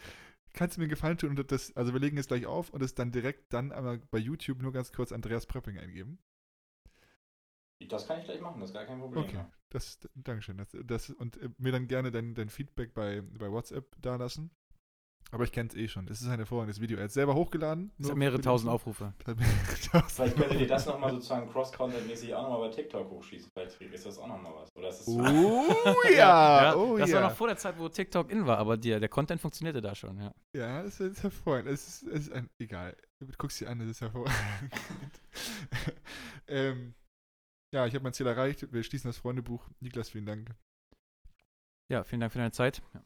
Kannst du mir einen Gefallen tun und das, also wir legen es gleich auf und es dann direkt dann einmal bei YouTube nur ganz kurz Andreas Pröpping eingeben. das kann ich gleich machen, das ist gar kein Problem. Okay, ja. das, Dankeschön. Das, das, und äh, mir dann gerne dein, dein Feedback bei, bei WhatsApp dalassen. Aber ich kenne es eh schon. Es ist ein hervorragendes Video. Er hat es selber hochgeladen. Das nur hat mehrere tausend. Aufrufe. Vielleicht könntet ihr das nochmal sozusagen cross-content-mäßig auch nochmal bei TikTok hochschießen. Vielleicht ist das auch nochmal was. Oder ist das Oh ja, oh das ja. war noch vor der Zeit, wo TikTok in war, aber der, der Content funktionierte da schon, ja. Ja, es ist hervorragend. Es ist, es ist ein, egal. Guck's dir an, es ist hervorragend. ähm, ja, ich habe mein Ziel erreicht. Wir schließen das Freundebuch. Niklas, vielen Dank. Ja, vielen Dank für deine Zeit. Ja.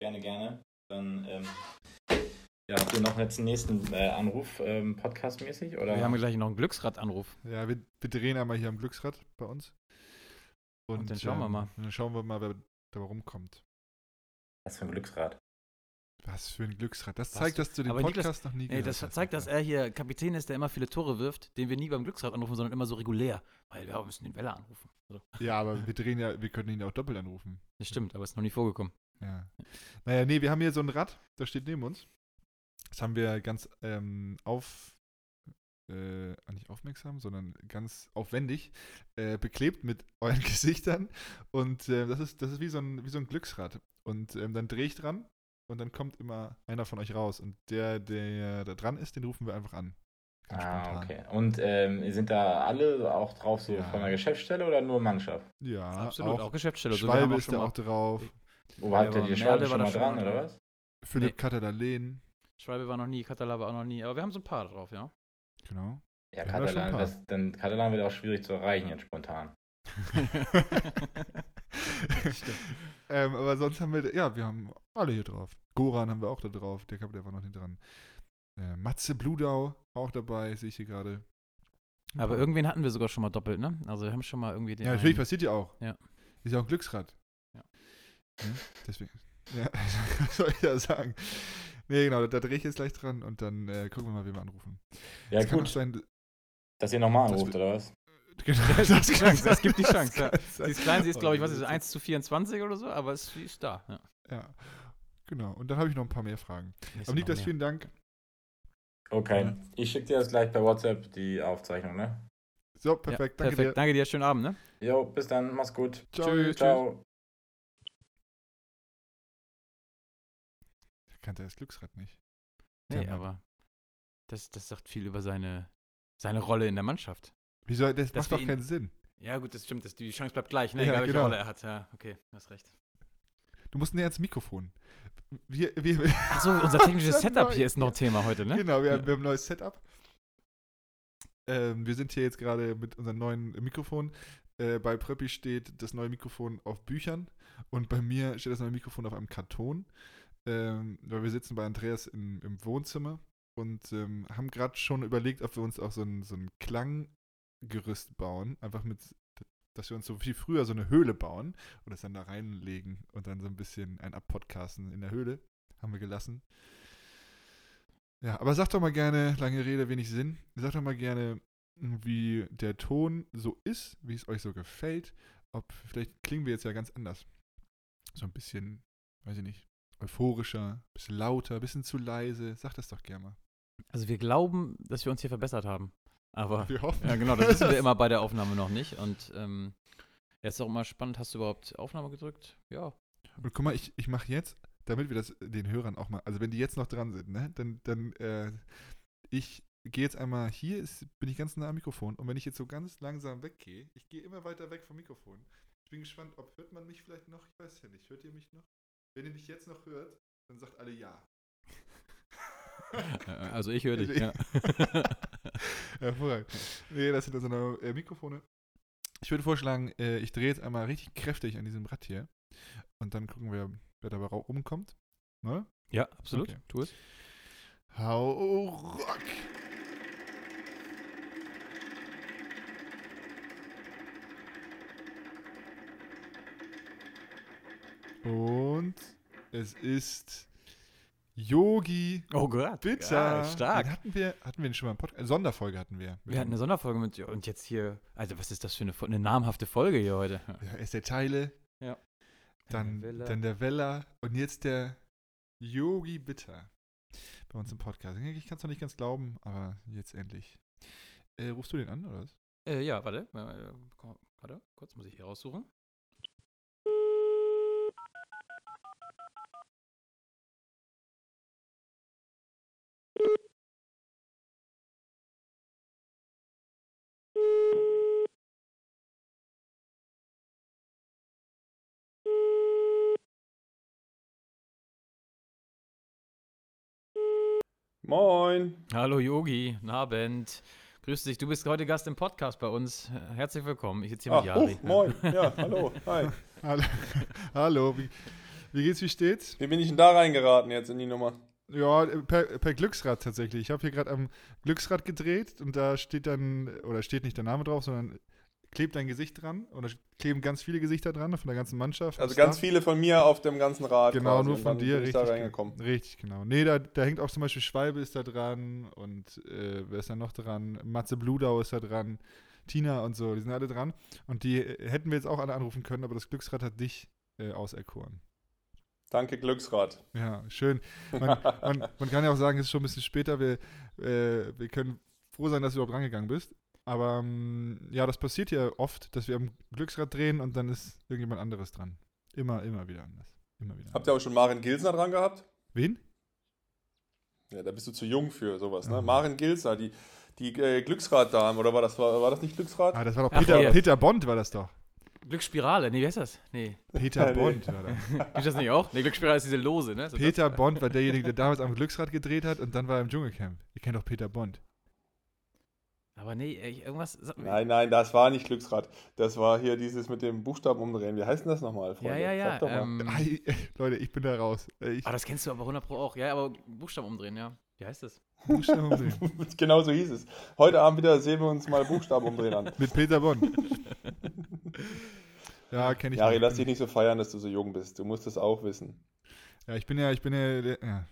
Gerne, gerne. Dann ähm, ja, habt ihr noch jetzt einen nächsten äh, Anruf, ähm, podcastmäßig? Oder? Wir haben gleich noch einen Glücksradanruf. Ja, wir, wir drehen einmal hier am Glücksrad bei uns. Und dann schauen wir ähm, mal. Dann schauen wir mal, wer da rumkommt. Was für ein Glücksrad. Was für ein Glücksrad. Das Was? zeigt, dass du den Aber Niklas, Podcast noch nie Ey, gehört das hast. zeigt, dass er hier Kapitän ist, der immer viele Tore wirft, den wir nie beim Glücksrad anrufen, sondern immer so regulär. Weil wir müssen den Weller anrufen. So. Ja, aber wir drehen ja, wir können ihn ja auch doppelt anrufen. Das stimmt, aber ist noch nie vorgekommen. Ja. Naja, nee, wir haben hier so ein Rad, das steht neben uns. Das haben wir ganz ähm, auf, äh, nicht aufmerksam, sondern ganz aufwendig äh, beklebt mit euren Gesichtern. Und äh, das, ist, das ist wie so ein, wie so ein Glücksrad. Und ähm, dann drehe ich dran und dann kommt immer einer von euch raus. Und der, der da dran ist, den rufen wir einfach an. Ganz Ah, spontan. okay. Und ähm, sind da alle auch drauf so Ja. von der Geschäftsstelle oder nur Mannschaft? Ja, Absolut, auch, auch Geschäftsstelle. Schwalbe auch ist da auch drauf. Wo der aber die Schwalbe war schon da mal schon dran, oder was? Philipp Nee. Katterlehen. Schwalbe war noch nie, Catalan war auch noch nie, aber wir haben so ein paar drauf, ja. Genau. Ja, Katalan, das, dann Katalan wird auch schwierig zu erreichen jetzt spontan. ähm, aber sonst haben wir, ja, wir haben alle hier drauf. Goran haben wir auch da drauf, der, der war noch nicht dran. Äh, Matze Bludau auch dabei, sehe ich hier gerade. aber irgendwen hatten wir sogar schon mal doppelt, ne? Also wir haben schon mal irgendwie den. Ja, natürlich einen- passiert ja auch. Ja. Ist ja auch ein Glücksrad. Ja. Hm? Deswegen. Ja, was soll ich da sagen? Nee, genau, da drehe ich jetzt gleich dran und dann äh, gucken wir mal, wen wir anrufen. Ja, auch gut, sein, dass ihr nochmal Das anruft, oder was? genau, Es gibt die Chance, es gibt die das Chance, ja. Dieses Kleine, sie ist, glaube ich, was ist das, 1 zu 24 oder so, aber es sie ist da. Ja. Ja, genau. Und dann habe ich noch ein paar mehr Fragen. Nicht Aber Niklas, vielen Dank. Okay, Ja. ich schicke dir das gleich per WhatsApp, die Aufzeichnung, ne? So, perfekt. ja, danke perfekt. dir. Danke dir, schönen Abend, ne? Jo, bis dann, mach's gut. Ciao. Tschüss. Ciao. Kannte das Glücksrad nicht. Nee, Ja, aber das, das sagt viel über seine, seine Rolle in der Mannschaft. Wieso? Das, Dass macht doch ihn- keinen Sinn. Ja, gut, das stimmt. Das, die Chance bleibt gleich, ne? Ja, Egal welche genau. Rolle er hat. Ja, okay, du hast recht. Du musst näher ans Mikrofon. Wir, wir, Achso, unser technisches Setup hier ist noch Thema heute, ne? Genau, wir, Ja. haben, wir haben ein neues Setup. Ähm, wir sind hier jetzt gerade mit unserem neuen Mikrofon. Äh, bei Pröppi steht das neue Mikrofon auf Büchern und bei mir steht das neue Mikrofon auf einem Karton. Ähm, weil wir sitzen bei Andreas im, im Wohnzimmer und ähm, haben gerade schon überlegt, ob wir uns auch so ein, so ein Klanggerüst bauen. Einfach mit, dass wir uns so viel früher so eine Höhle bauen und das dann da reinlegen und dann so ein bisschen ein Abpodcasten in der Höhle. Haben wir gelassen. Ja, aber sag doch mal gerne, lange Rede, wenig Sinn. Sag doch mal gerne, wie der Ton so ist, wie es euch so gefällt. Ob, vielleicht klingen wir jetzt ja ganz anders. So ein bisschen, weiß ich nicht, euphorischer, bisschen lauter, bisschen zu leise. Sag das doch gerne mal. Also wir glauben, dass wir uns hier verbessert haben. Aber Wir hoffen. ja, genau, das wissen wir immer bei der Aufnahme noch nicht. Und ähm, jetzt ist auch mal spannend, hast du überhaupt Aufnahme gedrückt? Ja. Und guck mal, ich, ich mache jetzt, damit wir das den Hörern auch mal, also wenn die jetzt noch dran sind, ne, dann, dann, äh, ich gehe jetzt einmal, hier ist, bin ich ganz nah am Mikrofon und wenn ich jetzt so ganz langsam weggehe, ich gehe immer weiter weg vom Mikrofon. Ich bin gespannt, ob hört man mich vielleicht noch? Ich weiß ja nicht. Hört ihr mich noch? Wenn ihr mich jetzt noch hört, dann sagt alle ja. Äh, Also ich höre dich, ja. Hervorragend. Nee, das sind also noch äh, Mikrofone. Ich würde vorschlagen, äh, ich drehe jetzt einmal richtig kräftig an diesem Rad hier und dann gucken wir, wer dabei rumkommt. Ne? ja, absolut. Okay. Tu es. Hau Rock! Und es ist Yogi Oh Gott. Bitter. Ja, stark. Den hatten wir, hatten wir den schon mal im Podcast? Eine Sonderfolge hatten wir. Wir hatten eine Sonderfolge mit und jetzt hier, also was ist das für eine, eine namhafte Folge hier heute? ja, erst der Teile, Ja. dann, Der Weller. dann der Weller und jetzt der Yogi Bitter bei uns im Podcast. Ich kann es noch nicht ganz glauben, aber jetzt endlich. Äh, rufst du den an, oder was? Äh, ja, warte. Äh, warte, kurz muss ich hier raussuchen. Moin. Hallo Yogi, guten Abend. Grüß dich, du bist heute Gast im Podcast bei uns. Herzlich willkommen. Ich sitze hier Ach, mit Jari. oh, moin. Ja, hallo. Hi. Hallo, Hallo. Wie, wie geht's, wie steht's? Wie bin ich denn da reingeraten jetzt in die Nummer? Ja, per, per Glücksrad tatsächlich. Ich habe hier gerade am Glücksrad gedreht und da steht dann, oder steht nicht der Name drauf, sondern klebt dein Gesicht dran oder kleben ganz viele Gesichter dran von der ganzen Mannschaft. Also ganz viele von mir auf dem ganzen Rad. Genau, quasi. nur von dir, richtig. da reingekommen. Richtig, genau. Nee, da, da hängt auch zum Beispiel Schwalbe ist da dran und äh, wer ist da noch dran? Matze Bludau ist da dran, Tina und so, die sind alle dran. Und die äh, hätten wir jetzt auch alle anrufen können, aber das Glücksrad hat dich äh, auserkoren. Danke, Glücksrad. Ja, schön. Man, man, man kann ja auch sagen, es ist schon ein bisschen später. Wir, äh, wir können froh sein, dass du überhaupt rangegangen bist. Aber ähm, ja, das passiert ja oft, dass wir am Glücksrad drehen und dann ist irgendjemand anderes dran. Immer, immer wieder anders. Immer wieder. Habt ihr auch schon Maren Gilsner dran gehabt? Wen? Ja, da bist du zu jung für sowas, ne? Ja. Maren Gilsner, die, die äh, Glücksrad-Dame, oder war das, war, war das nicht Glücksrad? Ah, das war doch Ach, Peter, hier. Peter Bond, war das doch. Glücksspirale, nee, wie heißt das? Nee. Peter. Bond war das. Ist das nicht auch? Nee, Glücksspirale ist diese Lose, ne? So Peter Bond war derjenige, der damals am Glücksrad gedreht hat und dann war er im Dschungelcamp. Ihr kennt doch Peter Bond. das? Aber nee, irgendwas. Nein, nein, das war nicht Glücksrad. Das war hier dieses mit dem Buchstaben umdrehen. Wie heißt denn das nochmal, Ja, Freunde? ja, ja. Mal. Ähm, ich- Leute, ich bin da raus. Ich, ah, das kennst du aber 100 Pro auch. Ja, aber Buchstaben umdrehen, ja. Wie heißt das? Buchstaben umdrehen. genau so hieß es. Heute Abend wieder sehen wir uns mal Buchstaben umdrehen an. Mit Peter Bond. Ja, kenne ich Jari, lass dich nicht so feiern, dass du so jung bist. Du musst es auch wissen. Ja, ich bin ja, ich bin ja, ja,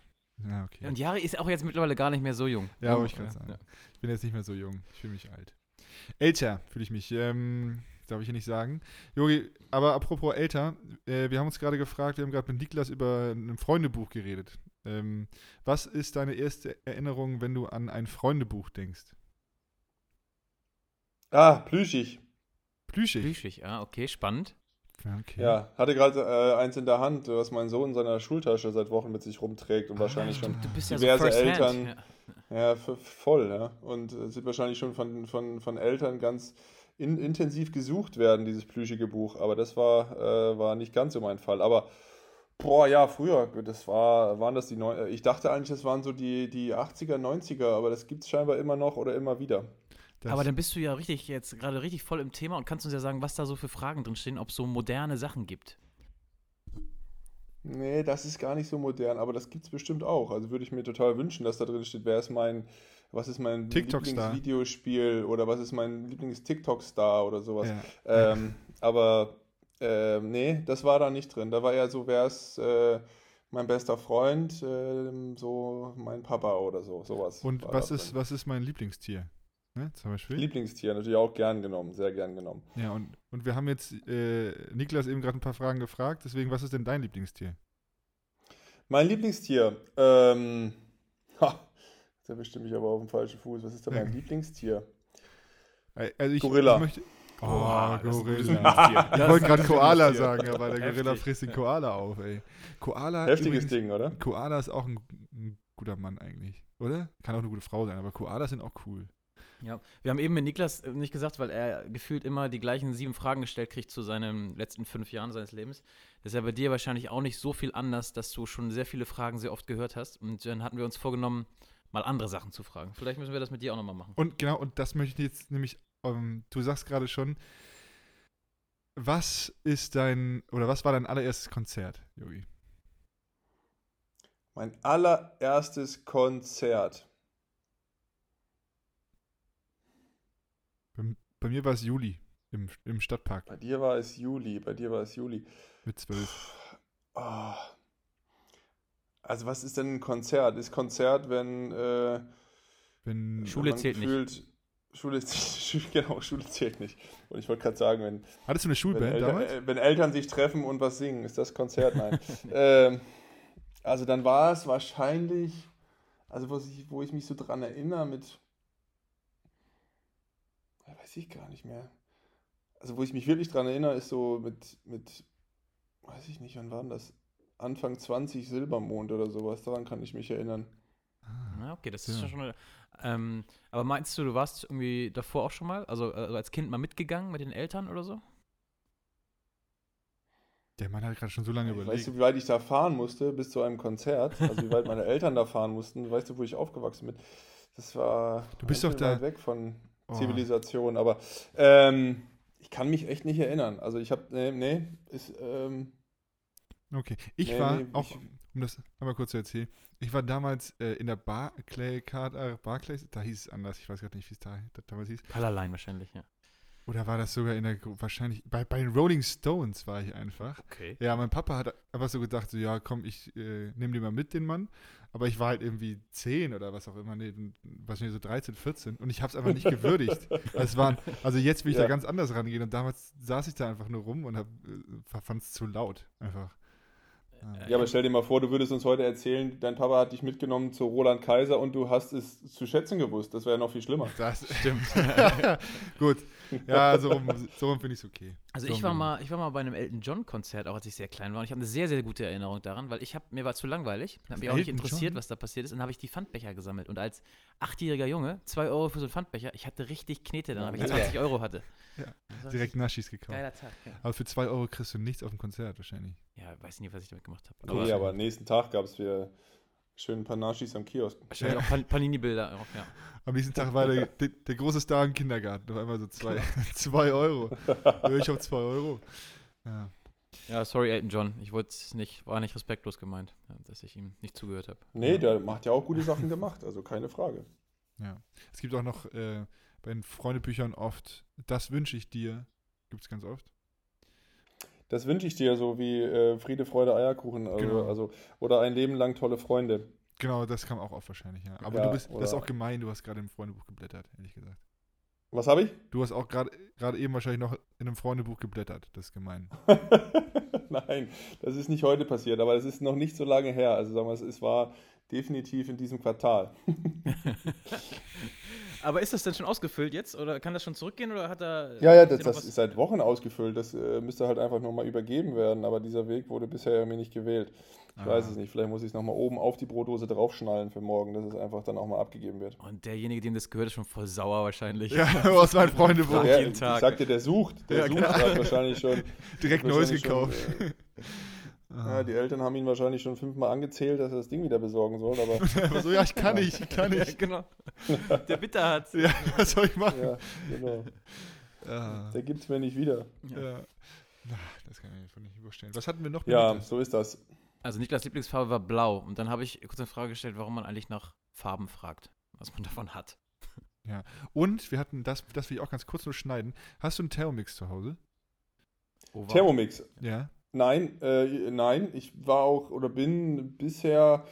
ja okay. Und Jari ist auch jetzt mittlerweile gar nicht mehr so jung. Ja, wollte ich sagen. Ja. Ich bin jetzt nicht mehr so jung. Ich fühle mich alt. Älter fühle ich mich. Ähm, darf ich hier nicht sagen. Jogi, aber apropos älter, äh, wir haben uns gerade gefragt, wir haben gerade mit Niklas über ein Freundebuch geredet. Ähm, was ist deine erste Erinnerung, wenn du an ein Freundebuch denkst? Ah, plüschig. Plüschig. Plüschig, ah, okay, spannend. Okay. Ja, hatte gerade äh, eins in der Hand, was mein Sohn in seiner Schultasche seit Wochen mit sich rumträgt und wahrscheinlich schon Du bist ja diverse so Eltern- Hand. Ja. Ja, voll, ja. Und äh, sind wahrscheinlich schon von, von, von Eltern ganz in, intensiv gesucht werden, dieses plüschige Buch. Aber das war, äh, war nicht ganz so mein Fall. Aber, boah, ja, früher, das war, waren das die Neu äh, Ich dachte eigentlich, das waren so die, die 80er, 90er, aber das gibt es scheinbar immer noch oder immer wieder. Das, Aber dann bist du ja richtig jetzt gerade richtig voll im Thema und kannst uns ja sagen, was da so für Fragen drin stehen, ob es so moderne Sachen gibt. Nee, das ist gar nicht so modern, aber das gibt es bestimmt auch. Also würde ich mir total wünschen, dass da drin steht, wer ist mein, was ist mein. Lieblingsvideospiel oder was ist mein Lieblings-TikTok-Star oder sowas. ja. Ähm, aber ähm, nee, das war da nicht drin. Da war eher so, wer ist äh, mein bester Freund, ähm, so mein Papa oder so, sowas. Und was ist, drin. was ist mein Lieblingstier? Ne, zum Beispiel. Lieblingstier natürlich auch gern genommen, sehr gern genommen. ja, und, und wir haben jetzt äh, Niklas eben gerade ein paar Fragen gefragt, deswegen, was ist denn dein Lieblingstier? Mein Lieblingstier, ähm, ha, da bestimme ich aber auf dem falschen Fuß. Was ist denn mein Ja. Lieblingstier? Also ich, Gorilla. Ich möchte, oh, gutes Gorilla. Ich Das wollte gerade Koala sagen, aber der Gorilla Heftig. frisst den Koala auf, ey. Koala, Heftiges übrigens, Ding, oder? Koala ist auch ein, ein guter Mann eigentlich, oder? Kann auch eine gute Frau sein, aber Koalas sind auch cool. Ja, wir haben eben mit Niklas äh, nicht gesagt, weil er gefühlt immer die gleichen sieben Fragen gestellt kriegt zu seinen letzten fünf Jahren seines Lebens. Das ist ja bei dir wahrscheinlich auch nicht so viel anders, dass du schon sehr viele Fragen sehr oft gehört hast. Und dann hatten wir uns vorgenommen, mal andere Sachen zu fragen. Vielleicht müssen wir das mit dir auch nochmal machen. Und genau, und das möchte ich jetzt nämlich, ähm, du sagst gerade schon, was ist dein, oder was war dein allererstes Konzert, Yogi? Mein allererstes Konzert. Bei, bei mir war es Juli im, im Stadtpark Bei dir war es Juli, bei dir war es Juli. mit zwölf. Ah. Also was ist denn ein Konzert? Ist Konzert, wenn äh, Wenn, Schule zählt nicht. gefühlt- Schule, genau, Schule zählt nicht. Und ich wollte gerade sagen, wenn, hattest du eine wenn, Schulband Eltern, damals? äh, wenn Eltern sich treffen und was singen, ist das Konzert? Nein. ähm, also dann war es wahrscheinlich, also was ich, wo ich mich so dran erinnere mit, weiß ich gar nicht mehr. Also wo ich mich wirklich dran erinnere, ist so mit, mit, weiß ich nicht, wann war denn das? Anfang 20 Silbermond oder sowas, daran kann ich mich erinnern. Ah, Ja, okay, das ist Ja. ja schon. Ähm, aber meinst du, du warst irgendwie davor auch schon mal, also, also als Kind mal mitgegangen mit den Eltern oder so? Der Mann hat gerade schon so lange Weißt überlegt. du, wie weit ich da fahren musste bis zu einem Konzert? Also wie weit meine Eltern da fahren mussten? Weißt du, wo ich aufgewachsen bin? Das war Du bist doch da- weit weg von Oh. Zivilisation. Aber ähm, ich kann mich echt nicht erinnern. Also ich habe, nee, nee, ist, ähm, Okay. Ich Nee, war nee, auch, ich- um das einmal kurz zu erzählen, ich war damals äh, in der Barclay Card, äh, Barclays, da hieß es anders, ich weiß gerade nicht, wie es da, da damals hieß. Colorline wahrscheinlich, ja. Oder war das sogar in der, Gru- wahrscheinlich, bei, bei den Rolling Stones war ich einfach. Okay. Ja, mein Papa hat einfach so gedacht, so, ja, komm, ich äh, nehme den mal mit, den Mann. Aber ich war halt irgendwie 10 oder was auch immer, nee, wahrscheinlich so 13, 14 und ich habe es einfach nicht gewürdigt. Es waren, also jetzt will ich Ja. da ganz anders rangehen und damals saß ich da einfach nur rum und äh, fand es zu laut, einfach. ja, aber stell dir mal vor, du würdest uns heute erzählen, dein Papa hat dich mitgenommen zu Roland Kaiser und du hast es zu schätzen gewusst. Das wäre noch viel schlimmer. Das Stimmt. Gut. Ja, so rum, so rum finde ich es okay. Also so ich war mal, ich war mal bei einem Elton John Konzert, auch als ich sehr klein war. Und ich habe eine sehr, sehr gute Erinnerung daran, weil ich habe mir war zu langweilig, habe mich auch nicht interessiert, John? was da passiert ist. Und dann habe ich die Pfandbecher gesammelt. Und als achtjähriger Junge, zwei Euro für so einen Pfandbecher, ich hatte richtig Knete, dann habe ich mega. 20 Euro hatte. Ja, Direkt Naschis gekauft. Geiler Tag. Ja. Aber für 2 Euro kriegst du nichts auf dem Konzert wahrscheinlich. ja, weiß nicht, was ich damit gemacht habe. Okay, aber nächsten Tag gab es wieder schön Naschis am Kiosk. wahrscheinlich auch Pan Panini-Bilder. auch, Ja. Am nächsten Tag war der, der, der große Star im Kindergarten. Auf einmal so 2 zwei Euro. Ich habe 2 Euro. Ja. ja, sorry, Elton John. Ich wollte nicht, war nicht respektlos gemeint, dass ich ihm nicht zugehört habe. Nee, der macht ja auch gute Sachen gemacht, also keine Frage. ja. Es gibt auch noch äh, bei den Freundebüchern oft, das wünsche ich dir. Gibt es ganz oft. Das wünsche ich dir, so wie äh, Friede, Freude, Eierkuchen. Also, Genau. also, oder ein Leben lang tolle Freunde. Genau, das kam auch oft wahrscheinlich, ja. Aber Ja, du bist, das ist auch gemein, du hast gerade im Freundebuch geblättert, ehrlich gesagt. Was habe ich? Du hast auch gerade eben wahrscheinlich noch in einem Freundebuch geblättert. Das ist gemein. Nein, das ist nicht heute passiert, aber es ist noch nicht so lange her. Also sagen wir, es war definitiv in diesem Quartal. Aber ist das denn schon ausgefüllt jetzt? Oder kann das schon zurückgehen? Oder hat er. Ja, ja, das, das ist seit Wochen ausgefüllt. Das äh, müsste halt einfach nur mal übergeben werden, aber dieser Weg wurde bisher irgendwie nicht gewählt. Ich weiß Ah. es nicht. Vielleicht muss ich es nochmal oben auf die Brotdose draufschnallen für morgen, dass es einfach dann auch mal abgegeben wird. Und derjenige, dem das gehört, ist schon voll sauer wahrscheinlich. Ja, aus meinem Freundebuch. Frag Ja, jeden ich Tag. sagte, der sucht. Der Ja, sucht genau. hat wahrscheinlich schon. Direkt Neues gekauft. Schon, äh. Ja, die Eltern haben ihn wahrscheinlich schon fünfmal angezählt, dass er das Ding wieder besorgen soll, aber Aber so, ja, ich kann nicht, ich kann Ja, nicht. genau. Der Bitter hat. Ja, was soll ich machen? ja, genau. Ja. Der gibt es mir nicht wieder. ja. Das kann ich mir nicht vorstellen. Was hatten wir noch? Ja, so ist das. Also Niklas Lieblingsfarbe war blau. Und dann habe ich kurz eine Frage gestellt, warum man eigentlich nach Farben fragt. Was man davon hat. Und wir hatten das, das will ich auch ganz kurz nur schneiden. Hast du einen Thermomix zu Hause? Oh, wow. Thermomix. Ja. Nein, äh, nein, ich war auch oder bin bisher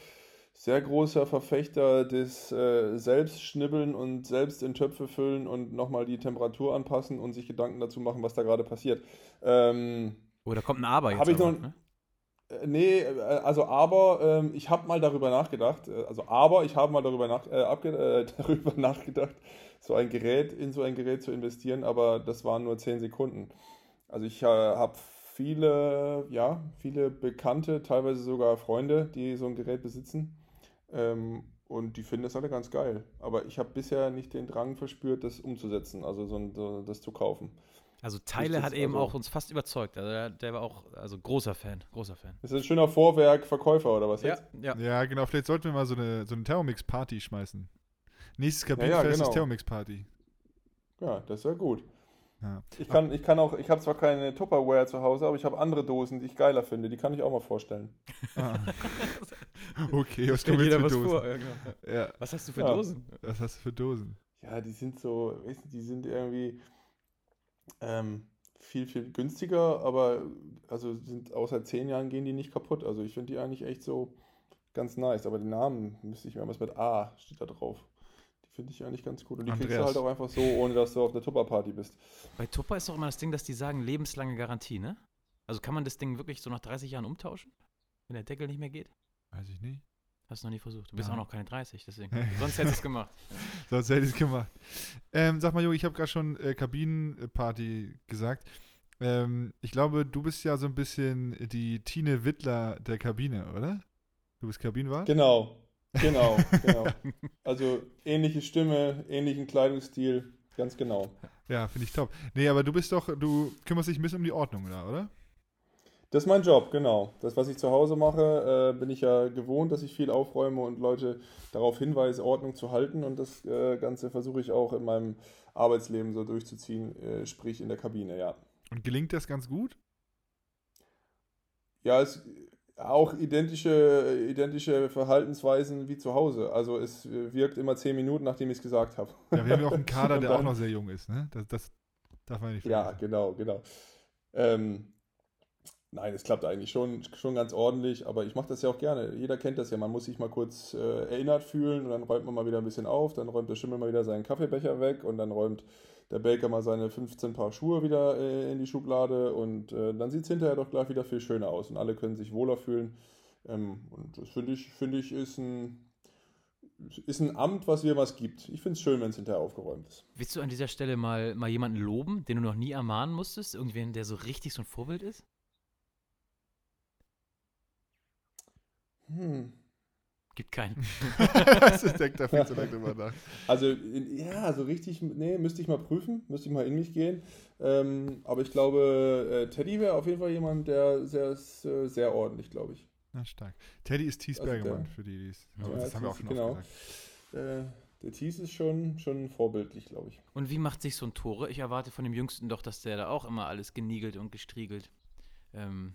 sehr großer Verfechter des äh, Selbstschnibbeln und selbst in Töpfe füllen und nochmal die Temperatur anpassen und sich Gedanken dazu machen, was da gerade passiert. Ähm, Oh, da kommt ein Aber jetzt. Hab ich noch- ne? äh, nee, äh, also aber ähm, ich habe mal darüber nachgedacht, äh, also aber ich habe mal darüber, nach, äh, abge äh, darüber nachgedacht, so ein Gerät, in so ein Gerät zu investieren, aber das waren nur 10 Sekunden. Also ich äh, habe viele, ja, viele Bekannte, teilweise sogar Freunde, die so ein Gerät besitzen. Ähm, und die finden das alle ganz geil. Aber ich habe bisher nicht den Drang verspürt, das umzusetzen, also so, ein- so das zu kaufen. Also Teile hat eben also- auch uns fast überzeugt. Also der, der war auch also großer Fan, großer Fan. Ist das ein schöner Vorwerk-Verkäufer oder was jetzt? ja. Ja, genau. Vielleicht sollten wir mal so eine, so eine Thermomix-Party schmeißen. Nächstes ja, Kabinenfest genau. ist Thermomix-Party. Ja, das ja gut. Ja. Ich kann, ich kann auch, ich habe zwar keine Tupperware zu Hause, aber ich habe andere Dosen, die ich geiler finde. Die kann ich auch mal vorstellen. Ah. okay, was kommen jeder was Dosen? vor. Ja, genau. Ja, Was hast du für Ja. Dosen? was hast du für Dosen? Ja, die sind so, weißt du, die sind irgendwie ähm, viel, viel günstiger, aber also sind außer zehn Jahren gehen die nicht kaputt. Also ich finde die eigentlich echt so ganz nice. Aber die Namen müsste ich mir was mit A steht da drauf. Finde ich eigentlich ganz gut. Und die kriegst du Andreas. halt auch einfach so, ohne dass du auf der Tupperparty bist. Bei Tupper ist doch immer das Ding, dass die sagen lebenslange Garantie, ne? Also kann man das Ding wirklich so nach 30 Jahren umtauschen? Wenn der Deckel nicht mehr geht? Weiß ich nicht. Hast du noch nie versucht. Du bist Ja. auch noch keine 30, deswegen. Sonst hättest du es gemacht. Sonst hätte ich es gemacht. Ähm, sag mal, Junge, ich habe gerade schon äh, Kabinenparty gesagt. Ähm, ich glaube, du bist ja so ein bisschen die Tine Wittler der Kabine, oder? Du bist Kabinenwart? Genau, genau, genau. Also ähnliche Stimme, ähnlichen Kleidungsstil, ganz genau. Ja, finde ich top. Nee, aber du bist doch, du kümmerst dich ein bisschen um die Ordnung da, oder? Das ist mein Job, genau. Das, was ich zu Hause mache, äh, bin ich ja gewohnt, dass ich viel aufräume und Leute darauf hinweise, Ordnung zu halten. Und das äh, Ganze versuche ich auch in meinem Arbeitsleben so durchzuziehen, äh, sprich in der Kabine, ja. Und gelingt das ganz gut? Ja, es auch identische, identische Verhaltensweisen wie zu Hause. Also es wirkt immer zehn Minuten, nachdem ich es gesagt habe. Ja, wir haben ja auch einen Kader, der auch noch sehr jung ist, ne? Das, das darf man nicht Ja, vergessen. genau, genau. Ähm, nein, es klappt eigentlich schon, schon ganz ordentlich, aber ich mache das ja auch gerne. Jeder kennt das ja, man muss sich mal kurz äh, erinnert fühlen und dann räumt man mal wieder ein bisschen auf, dann räumt der Schimmel mal wieder seinen Kaffeebecher weg und dann räumt der Baker mal seine 15 Paar Schuhe wieder äh, in die Schublade und äh, dann sieht es hinterher doch gleich wieder viel schöner aus und alle können sich wohler fühlen. Ähm, und das finde ich, finde ich, ist ein, ist ein Amt, was mir was gibt. Ich finde es schön, wenn es hinterher aufgeräumt ist. Willst du an dieser Stelle mal, mal jemanden loben, den du noch nie ermahnen musstest? Irgendwen, der so richtig so ein Vorbild ist? Hm. Gibt keinen. das ist, denkt da viel zu lange drüber nach. Also, ja, so richtig, nee, müsste ich mal prüfen, müsste ich mal in mich gehen. Ähm, aber ich glaube, äh, Teddy wäre auf jeden Fall jemand, der sehr, ist, äh, sehr ordentlich, glaube ich. Na, stark. Teddy ist Thies Also der- für die, die es. Ja, das haben wir auch Thies, schon genau. oft gesagt. Äh, der Thies ist schon, schon vorbildlich, glaube ich. Und wie macht sich so ein Tore? Ich erwarte von dem Jüngsten doch, dass der da auch immer alles geniegelt und gestriegelt ähm,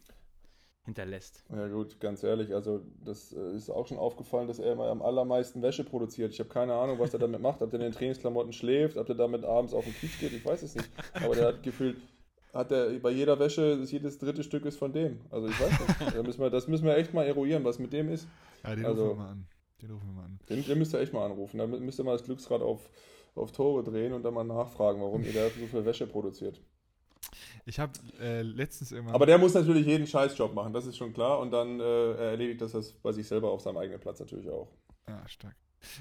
hinterlässt. Ja gut, ganz ehrlich, also das äh, ist auch schon aufgefallen, dass er immer am allermeisten Wäsche produziert. Ich habe keine Ahnung, was er damit macht, ob der in den Trainingsklamotten schläft, ob der damit abends auf den Kiez geht, ich weiß es nicht. Aber der hat gefühlt, hat er bei jeder Wäsche, ist jedes dritte Stück ist von dem. Also ich weiß nicht. Da müssen wir, das müssen wir echt mal eruieren, was mit dem ist. Ja, den Also- rufen wir mal an. Den rufen wir mal an. Den, den müsst ihr echt mal anrufen. Da mü- müsst ihr mal das Glücksrad auf, auf Tore drehen und dann mal nachfragen, warum ihr da so viel Wäsche produziert. Ich habe äh, letztens irgendwann. Aber der muss natürlich jeden Scheißjob machen, das ist schon klar. Und dann äh, erledigt das das bei sich selber auf seinem eigenen Platz natürlich auch. Ja, stark.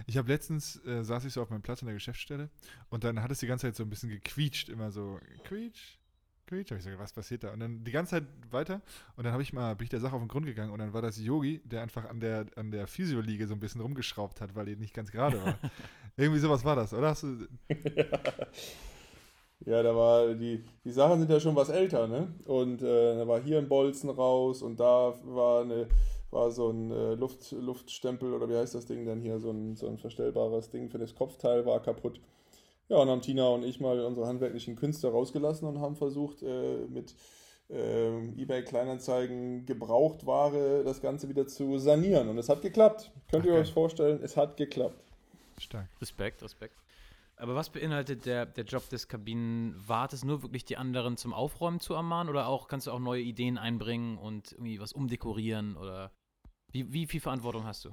Ich habe letztens, äh, saß ich so auf meinem Platz in der Geschäftsstelle und dann hat es die ganze Zeit so ein bisschen gequietscht, immer so, quietsch, quietsch. Hab ich gesagt, was passiert da? Und dann die ganze Zeit weiter und dann habe ich mal, bin ich der Sache auf den Grund gegangen und dann war das Yogi, der einfach an der, an der Physioliege so ein bisschen rumgeschraubt hat, weil die nicht ganz gerade war. Irgendwie sowas war das, oder? Hast du, Ja, da war die, die Sachen sind ja schon was älter, ne? Und äh, da war hier ein Bolzen raus und da war eine war so ein äh, Luft, Luftstempel oder wie heißt das Ding denn hier, so ein, so ein verstellbares Ding für das Kopfteil war kaputt. Ja, und haben Tina und ich mal unsere handwerklichen Künste rausgelassen und haben versucht, äh, mit ähm, eBay Kleinanzeigen Gebrauchtware das Ganze wieder zu sanieren. Und es hat geklappt. Könnt Ach, ihr euch vorstellen, es hat geklappt. stark. Respekt, Respekt. Aber was beinhaltet der, der Job des Kabinenwartes? Nur wirklich die anderen zum Aufräumen zu ermahnen oder auch kannst du auch neue Ideen einbringen und irgendwie was umdekorieren oder wie, wie viel Verantwortung hast du?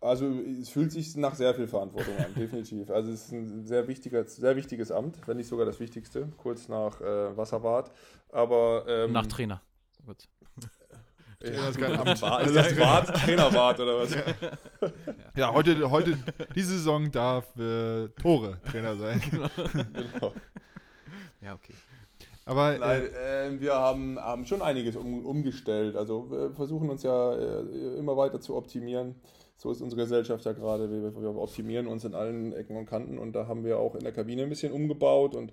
Also es fühlt sich nach sehr viel Verantwortung an, definitiv. Also es ist ein sehr, wichtiger, sehr wichtiges Amt, wenn nicht sogar das Wichtigste, kurz nach äh, Wasserwart. Aber ähm, Nach Trainer. Gut. Ja, das ist kein Amt. War, ist das Wart, Trainerwart oder was? Ja, heute, heute, diese Saison darf äh, Tore Trainer sein. genau. Ja, okay. Aber Nein, äh, äh, wir haben, haben schon einiges um, umgestellt. Also wir versuchen uns ja äh, immer weiter zu optimieren. So ist unsere Gesellschaft ja gerade. Wir, wir optimieren uns in allen Ecken und Kanten und da haben wir auch in der Kabine ein bisschen umgebaut und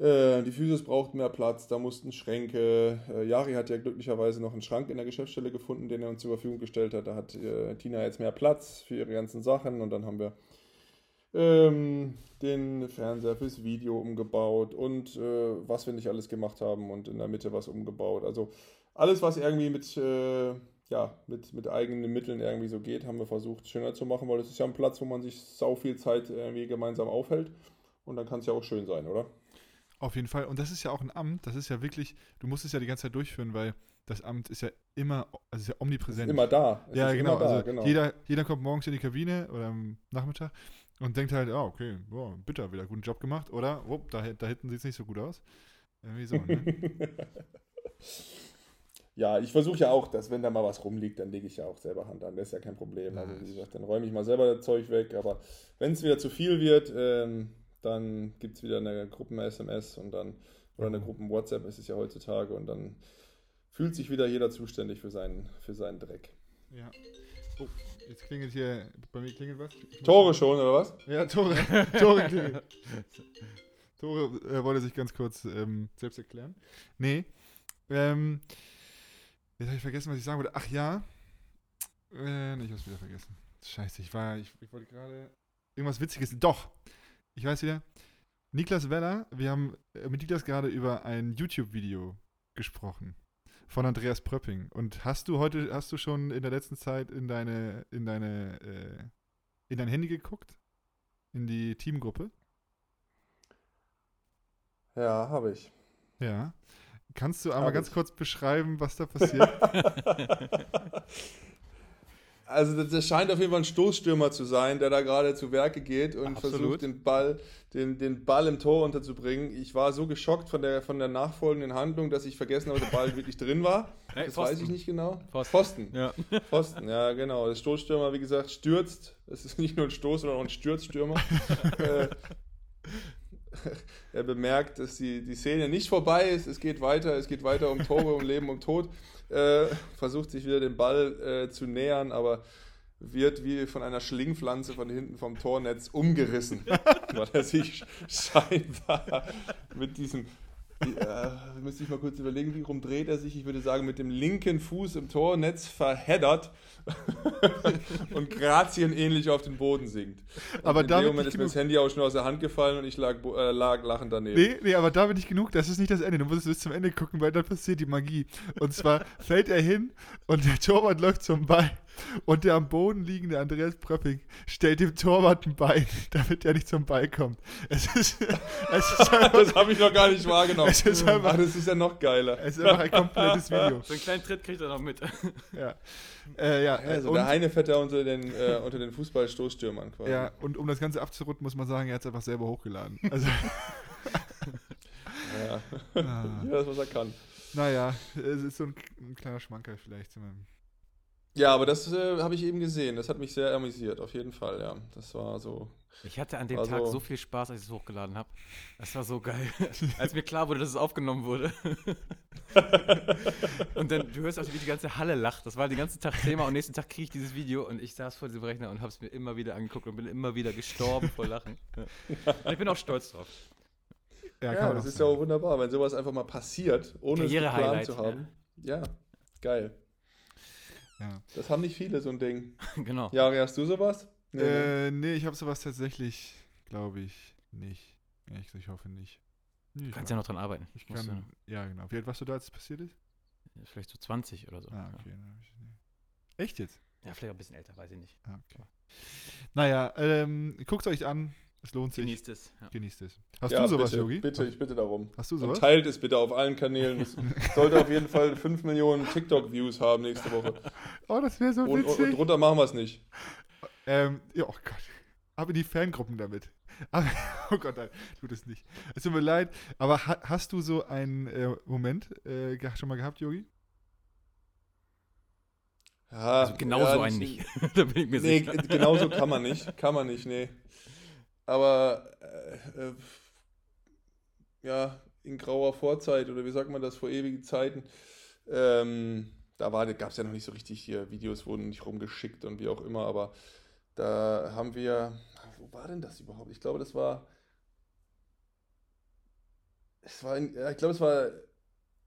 äh, die Physis braucht mehr Platz, da mussten Schränke. Äh, Jari hat ja glücklicherweise noch einen Schrank in der Geschäftsstelle gefunden, den er uns zur Verfügung gestellt hat. Da hat äh, Tina jetzt mehr Platz für ihre ganzen Sachen und dann haben wir ähm, den Fernseher fürs Video umgebaut und äh, was wir nicht alles gemacht haben und in der Mitte was umgebaut. Also alles, was irgendwie mit, äh, ja, mit, mit eigenen Mitteln irgendwie so geht, haben wir versucht schöner zu machen, weil es ist ja ein Platz, wo man sich sau viel Zeit irgendwie gemeinsam aufhält und dann kann es ja auch schön sein, oder? Auf jeden Fall. Und das ist ja auch ein Amt, das ist ja wirklich, du musst es ja die ganze Zeit durchführen, weil das Amt ist ja immer, also ist ja omnipräsent. Immer da. Es ja, ist genau. da, also genau. Jeder, jeder kommt morgens in die Kabine oder am Nachmittag und denkt halt, ah, okay, boah, bitter, wieder guten Job gemacht. Oder, oh, da, da hinten sieht es nicht so gut aus. Irgendwie so, ne? Ja, ich versuche ja auch, dass wenn da mal was rumliegt, dann lege ich ja auch selber Hand an. Das ist ja kein Problem. Also wie gesagt, dann räume ich mal selber das Zeug weg. Aber wenn es wieder zu viel wird, ähm, dann gibt es wieder eine Gruppen-SMS und dann, oder eine Gruppen-WhatsApp ist es ja heutzutage und dann fühlt sich wieder jeder zuständig für seinen, für seinen Dreck. ja. Oh, jetzt klingelt hier, bei mir klingelt was. Tore schon, oder was? Ja, Tore, Tore klingelt. Tore äh, wollte sich ganz kurz ähm, selbst erklären. Nee, Ähm, jetzt habe ich vergessen, was ich sagen wollte. Ach ja. Äh, nee, ich habe es wieder vergessen. Scheiße, ich war, ich, ich wollte gerade irgendwas Witziges. Doch, ich weiß wieder. Niklas Weller, wir haben äh, mit Niklas gerade über ein YouTube-Video gesprochen von Andreas Pröpping. Und hast du heute, hast du schon in der letzten Zeit in deine, in deine, äh, in dein Handy geguckt? In die Teamgruppe? Ja, habe ich. Ja. Kannst du einmal ganz kurz beschreiben, was da passiert? Also das, scheint auf jeden Fall ein Stoßstürmer zu sein, der da gerade zu Werke geht und Absolut. versucht, den Ball, den, den Ball im Tor unterzubringen. Ich war so geschockt von der, von der nachfolgenden Handlung, dass ich vergessen habe, dass der Ball wirklich drin war. Nee, Das Pfosten. weiß ich nicht genau. Pfosten. Pfosten. Ja. Pfosten, ja genau. Der Stoßstürmer, wie gesagt, stürzt. Es ist nicht nur ein Stoß, sondern auch ein Stürzstürmer. äh, er bemerkt, dass die, die Szene nicht vorbei ist. Es geht weiter, es geht weiter um Tore, um Leben, um Tod. Äh, versucht sich wieder dem Ball äh, zu nähern, aber wird wie von einer Schlingpflanze von hinten vom Tornetz umgerissen, weil er sich scheinbar mit diesem äh, müsste ich mal kurz überlegen, wie rum dreht er sich? Ich würde sagen, mit dem linken Fuß im Tornetz verheddert und grazienähnlich auf den Boden sinkt. Und Aber in dem Moment ist mir das Handy auch schon aus der Hand gefallen und ich lag, äh, lag lachend daneben. nee, nee, aber damit nicht genug. Das ist nicht das Ende. Du musst bis zum Ende gucken, weil dann passiert die Magie. Und zwar fällt er hin und der Torwart läuft zum Ball. Und der am Boden liegende Andreas Pröpping stellt dem Torwart ein Bein, damit er nicht zum Ball kommt. Es ist, es ist einfach, Das habe ich noch gar nicht wahrgenommen. Es ist einfach- Ach, das ist ja noch geiler. es ist einfach ein komplettes Video. So einen kleinen Tritt kriegt er noch mit. Ja, äh, ja, Also und, der Heinefetter unter den, äh, unter den Fußballstoßstürmern quasi. ja, und um das Ganze abzurunden, muss man sagen, er hat es einfach selber hochgeladen. Also, Ja. ah, ja, das was er kann. naja, es ist so ein, ein kleiner Schmankerl vielleicht. zu meinem- Ja, aber das äh, habe ich eben gesehen. Das hat mich sehr amüsiert, auf jeden Fall, ja. Das war so. Ich hatte an dem Tag so viel Spaß, als ich es hochgeladen habe. Das war so geil. als mir klar wurde, dass es aufgenommen wurde. und dann, du hörst auch, wie die ganze Halle lacht. Das war den ganzen Tag Thema und nächsten Tag kriege ich dieses Video und ich saß vor diesem Rechner und habe es mir immer wieder angeguckt und bin immer wieder gestorben vor Lachen. Und ich bin auch stolz drauf. Ja, Ja, das ist ja auch wunderbar, wenn sowas einfach mal passiert, ohne es geplant zu haben. Ja. ja, geil. Ja. Das haben nicht viele, so ein Ding. genau. Jari, hast du sowas? Nee, ne? Äh, nee, ich habe sowas tatsächlich, glaube ich, nicht. Gesagt, ich hoffe nicht. Nee, Du ich kannst ja noch dran arbeiten. ich kann, ja, genau. Wie alt warst du da, als es passiert ist? Vielleicht so 20 oder so. Ah, okay. ich, nee. Echt jetzt? Ja, vielleicht auch ein bisschen älter, weiß ich nicht. Ah, okay. Naja, ähm, guckt euch an. Es lohnt sich. Genießt es. Ja. Genießt es. Hast ja, du sowas, bitte, Yogi? Bitte, ich bitte darum. Hast du Und sowas? teilt es bitte auf allen Kanälen. Es sollte auf jeden Fall 5 Millionen TikTok-Views haben nächste Woche. Oh, das wäre so Und, und, witzig. und drunter machen wir es nicht. Ähm, ja, oh Gott. Aber die Fangruppen damit. Aber, oh Gott, nein, tut es nicht. Es tut mir leid, aber ha hast du so einen äh, Moment äh, schon mal gehabt, Yogi? Ja, Also genau ja, so einen nicht. da bin ich mir Nee, sicher. genau so kann man nicht. Kann man nicht, nee. Aber äh, äh, ja, in grauer Vorzeit oder wie sagt man das, vor ewigen Zeiten, ähm, da gab es ja noch nicht so richtig hier, Videos wurden nicht rumgeschickt und wie auch immer, aber da haben wir, wo war denn das überhaupt? Ich glaube, das war, es war, in, ich glaube, es war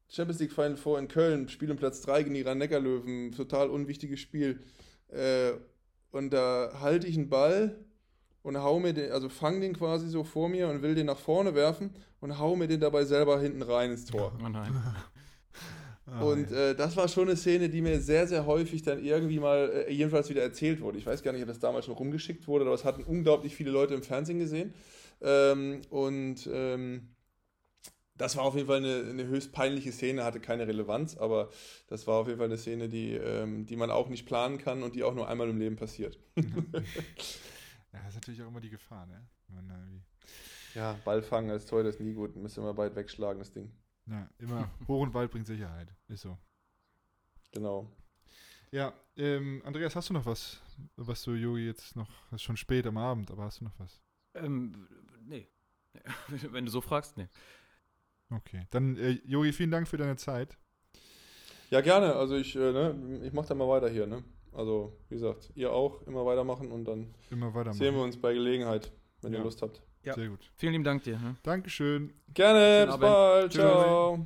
Champions League Final Four in Köln, Spiel um Platz 3 gegen die Rhein-Neckar-Löwen, total unwichtiges Spiel. Äh, und da halte ich einen Ball und hau mir den, also fang den quasi so vor mir und will den nach vorne werfen und hau mir den dabei selber hinten rein ins Tor. Oh nein. Ah, Und äh, das war schon eine Szene, die mir sehr, sehr häufig dann irgendwie mal, äh, jedenfalls wieder erzählt wurde. Ich weiß gar nicht, ob das damals schon rumgeschickt wurde, aber es hatten unglaublich viele Leute im Fernsehen gesehen. Ähm, und ähm, das war auf jeden Fall eine, eine höchst peinliche Szene, hatte keine Relevanz, aber das war auf jeden Fall eine Szene, die, ähm, die man auch nicht planen kann und die auch nur einmal im Leben passiert. ja, das ist natürlich auch immer die Gefahr, ne? Wenn man da irgendwie- Ja, Ball fangen als Tor, das ist nie gut. Müssen wir bald wegschlagen, das Ding. Ja, immer hoch und weit bringt Sicherheit. Ist so. Genau. Ja, ähm, Andreas, hast du noch was, was du Yogi jetzt noch, es ist schon spät am Abend, aber hast du noch was? Ähm, nee. Wenn du so fragst, nee. Okay, dann äh, Yogi, vielen Dank für deine Zeit. Ja, gerne. Also ich, äh, ne, ich mache da mal weiter hier. Ne? Also, wie gesagt, ihr auch immer weitermachen und dann immer weitermachen. sehen wir uns bei Gelegenheit, wenn ja. ihr Lust habt. Ja. Sehr gut. Vielen lieben Dank dir. Ne? Dankeschön. Gerne. Bis bald. Ciao.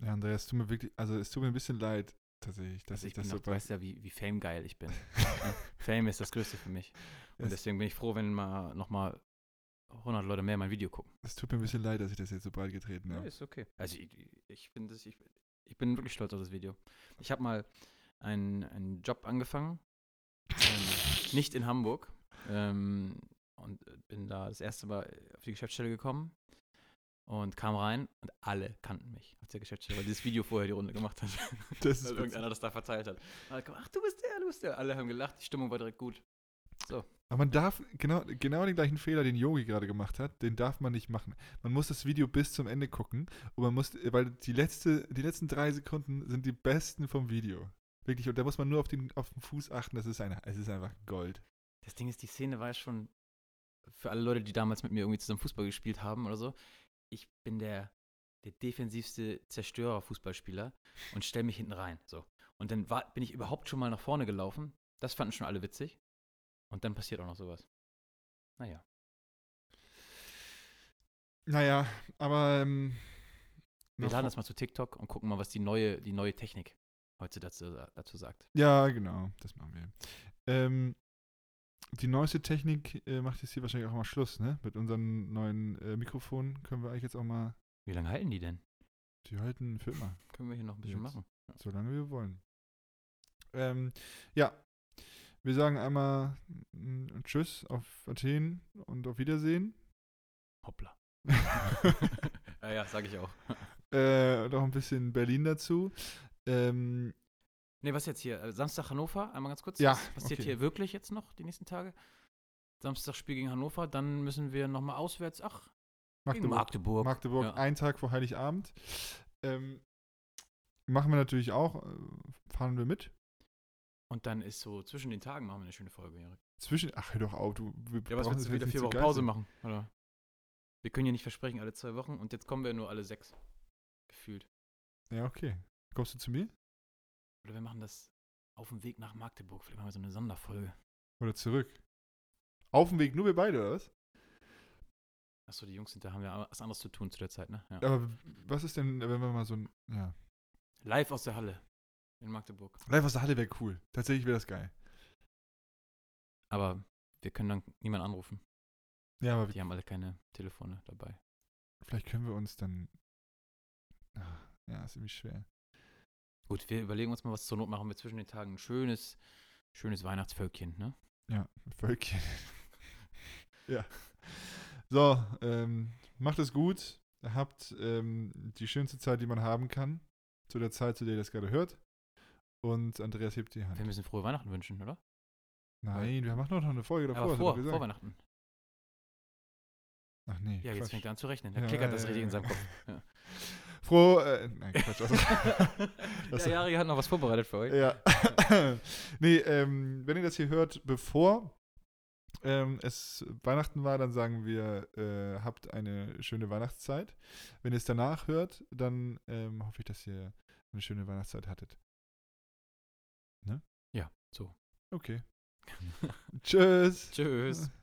Ja, Andreas, tut mir wirklich, also es tut mir ein bisschen leid, tatsächlich. Dass also ich, ich das so du weißt ja, wie, wie Fame ich bin. Fame ist das Größte für mich. Und deswegen bin ich froh, wenn mal nochmal 100 Leute mehr mein Video gucken. Es tut mir ein bisschen leid, dass ich das jetzt so breit getreten Ja, habe. ist okay. Also ich, ich finde das, ich, ich bin wirklich stolz auf das Video. Ich habe mal einen, einen Job angefangen, ähm, nicht in Hamburg, ähm, und bin da das erste Mal auf die Geschäftsstelle gekommen und kam rein und alle kannten mich auf der Geschäftsstelle, weil dieses Video vorher die Runde gemacht hat. Das ist weil irgendeiner das da verteilt hat. Alle kamen, Ach, du bist der, du bist der. Alle haben gelacht, die Stimmung war direkt gut. Aber man darf genau, genau den gleichen Fehler, den Yogi gerade gemacht hat, den darf man nicht machen. Man muss das Video bis zum Ende gucken und man muss, weil die, letzte, die letzten drei Sekunden sind die besten vom Video. Wirklich, und da muss man nur auf den, auf den Fuß achten, das ist, eine, es ist einfach Gold. Das Ding ist, die Szene war schon für alle Leute, die damals mit mir irgendwie zusammen Fußball gespielt haben oder so. Ich bin der, der defensivste Zerstörer-Fußballspieler und stelle mich hinten rein. So. Und dann war, bin ich überhaupt schon mal nach vorne gelaufen. Das fanden schon alle witzig. Und dann passiert auch noch sowas. Naja. Naja, aber ähm, Wir laden das mal zu TikTok und gucken mal, was die neue, die neue Technik heute dazu, dazu sagt. Ja, genau, das machen wir. Ähm, die neueste Technik äh, macht jetzt hier wahrscheinlich auch mal Schluss, ne? Mit unseren neuen äh, Mikrofonen können wir eigentlich jetzt auch mal, Wie lange halten die denn? die halten für immer, Können wir hier noch ein bisschen Jetzt. machen. solange wir wollen. Ähm, ja, wir sagen einmal Tschüss auf Athen und auf Wiedersehen. Hoppla. ja, ja, sage ich auch. äh, noch ein bisschen Berlin dazu. Ähm, Nee, was jetzt hier? Äh, Samstag Hannover, einmal ganz kurz. Ja, Was passiert okay. hier wirklich jetzt noch die nächsten Tage? Samstag Spiel gegen Hannover, dann müssen wir nochmal auswärts. Ach, Magdeburg. Magdeburg. Magdeburg, Ja. einen Tag vor Heiligabend. Ähm, machen wir natürlich auch, äh, fahren wir mit. Und dann ist so zwischen den Tagen machen wir eine schöne Folge, Erik. Zwischen, ach, hör doch auf, du. Wir Ja, was willst du wieder vier Wochen Pause machen? Oder? Wir können ja nicht versprechen, alle zwei Wochen. Und jetzt kommen wir nur alle sechs. Gefühlt. Ja, okay. Kommst du zu mir? Oder wir machen das auf dem Weg nach Magdeburg. Vielleicht machen wir so eine Sonderfolge. Oder zurück? Auf dem Weg, nur wir beide, oder was? Achso, die Jungs sind da, haben ja was anderes zu tun zu der Zeit, ne? Ja. Aber was ist denn, wenn wir mal so ein. Ja. Live aus der Halle in Magdeburg. Live aus der Halle wäre cool. Tatsächlich wäre das geil. Aber wir können dann niemanden anrufen. Ja, aber Die haben alle keine Telefone dabei. vielleicht können wir uns dann. Ah, ja, ist irgendwie schwer. Gut, wir überlegen uns mal, was zur Not machen wir zwischen den Tagen. Ein schönes, schönes Weihnachtsvölkchen, ne? Ja, Völkchen. ja. So, ähm, macht es gut. Habt ähm, die schönste Zeit, die man haben kann. Zu der Zeit, zu der ihr das gerade hört. Und Andreas hebt die Hand. Wir müssen frohe Weihnachten wünschen, oder? Nein, wir machen doch noch eine Folge davor. Aber vor, vor Weihnachten. Ach nee. Ja, jetzt Quatsch. fängt er an zu rechnen. Da Ja, klickert ja, das ja, richtig in seinem Kopf. Ja. Froh, äh, nein, Quatsch. Also, Das- ja, Jari hat noch was vorbereitet für euch. ja. nee, ähm, wenn ihr das hier hört, bevor ähm, es Weihnachten war, dann sagen wir, äh, habt eine schöne Weihnachtszeit. Wenn ihr es danach hört, dann ähm, hoffe ich, dass ihr eine schöne Weihnachtszeit hattet. Ja, so. Okay. Tschüss. Tschüss.